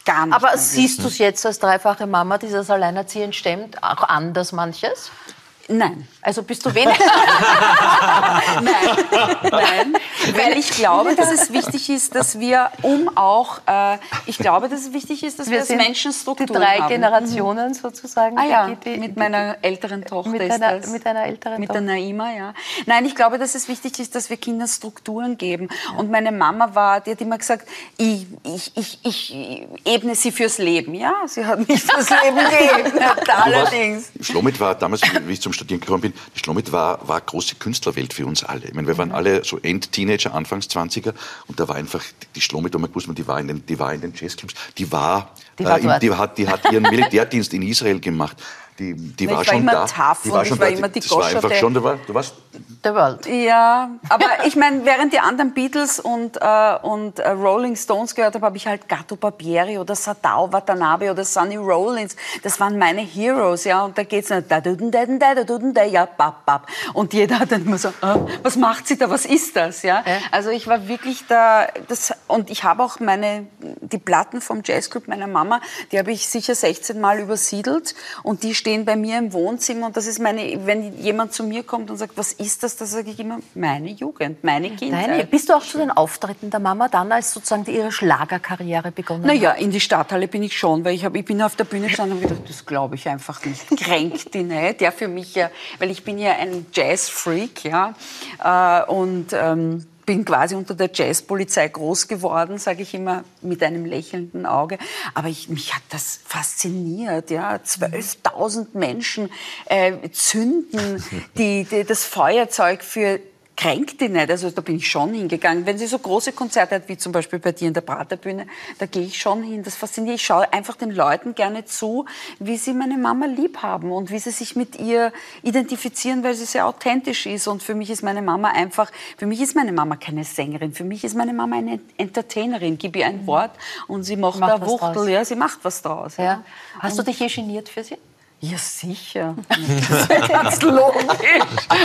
gar nicht. Aber siehst du es jetzt als dreifache Mama, die das alleinerziehend stemmt, auch anders manches? Nein. Also bist du wenig? [laughs] nein, nein, weil ich glaube, dass es wichtig ist, dass wir um auch, äh, ich glaube, dass es wichtig ist, dass wir, wir als Menschen Strukturen die drei haben. Generationen sozusagen. Ah ja, die, mit meiner älteren Tochter mit ist einer, das. Mit einer älteren Mit der Naima, ja. Nein, ich glaube, dass es wichtig ist, dass wir Kindern Strukturen geben. Und meine Mama war, die hat immer gesagt, ich, ich, ich, ich ebne sie fürs Leben. Ja, sie hat mich fürs Leben [laughs] geebnet, allerdings. Schlomit war damals, wie ich zum Studieren gekommen bin, bin, die Schlomit war, war große Künstlerwelt für uns alle. Ich meine, wir waren mhm. alle so End-Teenager, Anfangs 20er und da war einfach die Schlomit, und man wusste, die war in den, die war in den Jazzclubs, die war, die, war äh, die, hat, die hat ihren Militärdienst in Israel gemacht die, die war, war schon immer da. Tough die war schon war da. Immer die das war einfach schon, du, war, du warst der World. Ja, aber [laughs] ich meine, während die anderen Beatles und, äh, und äh, Rolling Stones gehört habe, habe ich halt Gatto Barbieri oder Sadao Watanabe oder Sonny Rollins. Das waren meine Heroes, ja. Und da geht's dann da duden da da duden da ja bap bap. Und jeder hat dann immer so, äh, was macht sie da? Was ist das? Ja. Also ich war wirklich da. Das und ich habe auch meine die Platten vom Jazzclub meiner Mama, die habe ich sicher 16 Mal übersiedelt und die stehen bei mir im Wohnzimmer und das ist meine, wenn jemand zu mir kommt und sagt, was ist das, da sage ich immer, meine Jugend, meine Kindheit. Deine. Bist du auch zu den Auftritten der Mama dann, als sozusagen ihre Schlagerkarriere begonnen naja, hat? Naja, in die Stadthalle bin ich schon, weil ich, hab, ich bin auf der Bühne gestanden und gedacht, das glaube ich einfach nicht. Kränkt die nicht, ja, für mich ja, weil ich bin ja ein Jazzfreak, ja, äh, und ähm, bin quasi unter der Jazzpolizei groß geworden, sage ich immer mit einem lächelnden Auge. Aber ich, mich hat das fasziniert. Ja, 12.000 Menschen äh, zünden [laughs] die, die, das Feuerzeug für kränkt die nicht. Also da bin ich schon hingegangen. Wenn sie so große Konzerte hat, wie zum Beispiel bei dir in der Praterbühne, da gehe ich schon hin. Das fasziniert. Ich schaue einfach den Leuten gerne zu, wie sie meine Mama lieb haben und wie sie sich mit ihr identifizieren, weil sie sehr authentisch ist. Und für mich ist meine Mama einfach, für mich ist meine Mama keine Sängerin. Für mich ist meine Mama eine Entertainerin. Gib ihr ein mhm. Wort und sie macht, macht da Wuchtel. Ja, sie macht was draus. Ja. Ja. Hast und du dich je geniert für sie? Ja, sicher. Das ganz logisch.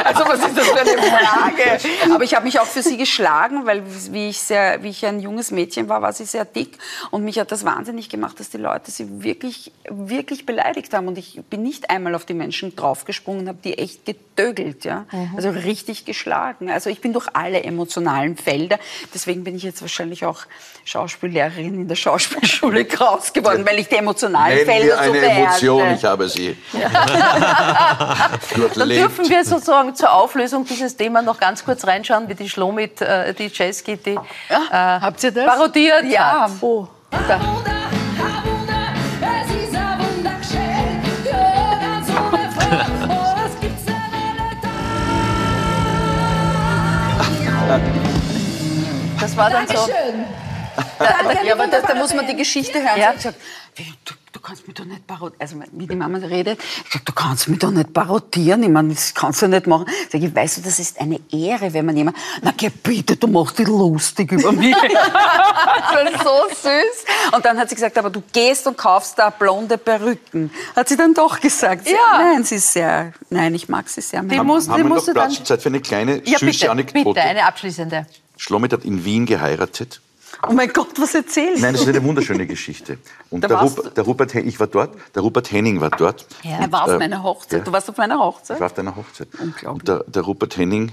Also was ist das für eine Frage? Aber ich habe mich auch für sie geschlagen, weil wie ich, sehr, wie ich ein junges Mädchen war, war sie sehr dick. Und mich hat das wahnsinnig gemacht, dass die Leute sie wirklich, wirklich beleidigt haben. Und ich bin nicht einmal auf die Menschen draufgesprungen, habe die echt gedögelt. Ja? Mhm. Also richtig geschlagen. Also ich bin durch alle emotionalen Felder. Deswegen bin ich jetzt wahrscheinlich auch Schauspiellehrerin in der Schauspielschule [laughs] Kraus geworden, weil ich die emotionalen Nennen Felder wir so eine beherrsche. Emotion, ich habe sie ja. [laughs] Dann dürfen wir sozusagen zur Auflösung dieses Themas noch ganz kurz reinschauen, wie die Schlomit, äh, die Jazzkitty, ja, äh, habt ihr das? parodiert ja. hat. Oh. Da. Das war dann so. Da, da, ja, aber da, da, muss man die Geschichte hören. Ja. Gesagt, du, du, kannst mich doch nicht parodieren. Also, wie die Mama redet, ich sag, du kannst mich doch nicht parodieren. Ich meine, das kannst du nicht machen. Sag ich, weißt du, das ist eine Ehre, wenn man jemand, na, geh bitte, du machst dich lustig über mich. [laughs] das war so süß. Und dann hat sie gesagt, aber du gehst und kaufst da blonde Perücken. Hat sie dann doch gesagt. Ja. Nein, sie ist sehr, nein, ich mag sie sehr. Die muss, haben die wir noch Platz Zeit für eine kleine, ja, süße bitte, Anekdote? Bitte, eine abschließende. Schlomit hat in Wien geheiratet. Oh mein Gott, was erzählst du? Nein, das ist eine wunderschöne Geschichte. Und der, Rupert, der Rupert, ich war dort, der Rupert Henning war dort. Ja. er war auf äh, meiner Hochzeit. Ja. Du warst auf meiner Hochzeit? Ich war auf deiner Hochzeit. Unglaublich. Und der, der Rupert Henning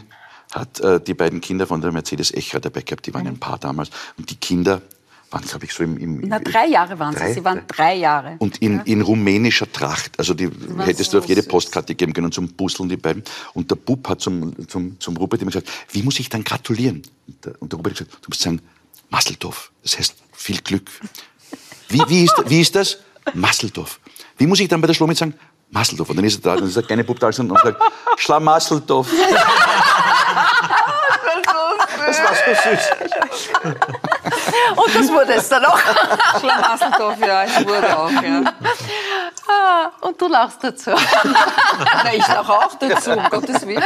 hat äh, die beiden Kinder von der Mercedes Echer dabei gehabt. Die waren mhm. ein Paar damals. Und die Kinder waren, glaube ich, so im, im Na, drei Jahre waren drei, sie. Sie waren drei Jahre. Und in, ja. in rumänischer Tracht. Also die hättest so du auf jede Postkarte geben können zum Busseln, die beiden. Und der Bub hat zum, zum, zum Rupert immer gesagt, wie muss ich dann gratulieren? Und der, und der Rupert hat gesagt, du musst sagen, Masseldorf. Das heißt viel Glück. Wie, wie, ist, wie ist das? Masseldorf. Wie muss ich dann bei der Schlomit sagen? Masseldorf. Und dann ist er da, dann ist der kleine Bub da und sagt, Schlamasseldorf. Das war so süß. Und das wurde es dann auch. Schlamasseldorf, ja, ich wurde auch, ja. Ah, und du lachst dazu. [laughs] Na, ich lache auch dazu, um Gottes Willen.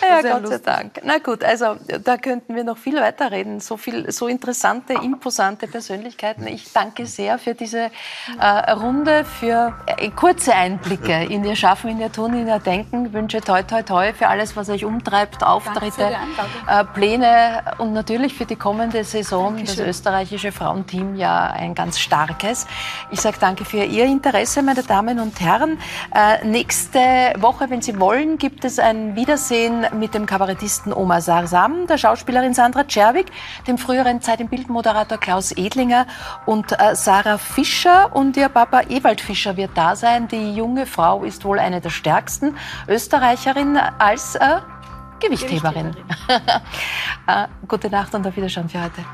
Ja, Gott lustig. sei Dank. Na gut, also da könnten wir noch viel weiterreden. So, viel, so interessante, imposante Persönlichkeiten. Ich danke sehr für diese äh, Runde, für äh, kurze Einblicke in ihr Schaffen, in ihr Tun, in ihr Denken. Ich wünsche toi, toi, toi für alles, was euch umtreibt, Auftritte, äh, Pläne und natürlich für die kommende Saison Dankeschön. das österreichische Frauenteam ja ein ganz starkes. Ich sage danke für Ihr Interesse, meine Damen und Herren. Äh, nächste Woche, wenn Sie wollen, gibt es ein Wiedersehen mit dem Kabarettisten Omar Sarsam, der Schauspielerin Sandra Czerwig, dem früheren Zeit im Bildmoderator Klaus Edlinger und äh, Sarah Fischer und ihr Papa Ewald Fischer wird da sein. Die junge Frau ist wohl eine der stärksten Österreicherinnen als äh, Gewichtheberin. Gewichtheberin. [laughs] äh, gute Nacht und auf Wiedersehen für heute.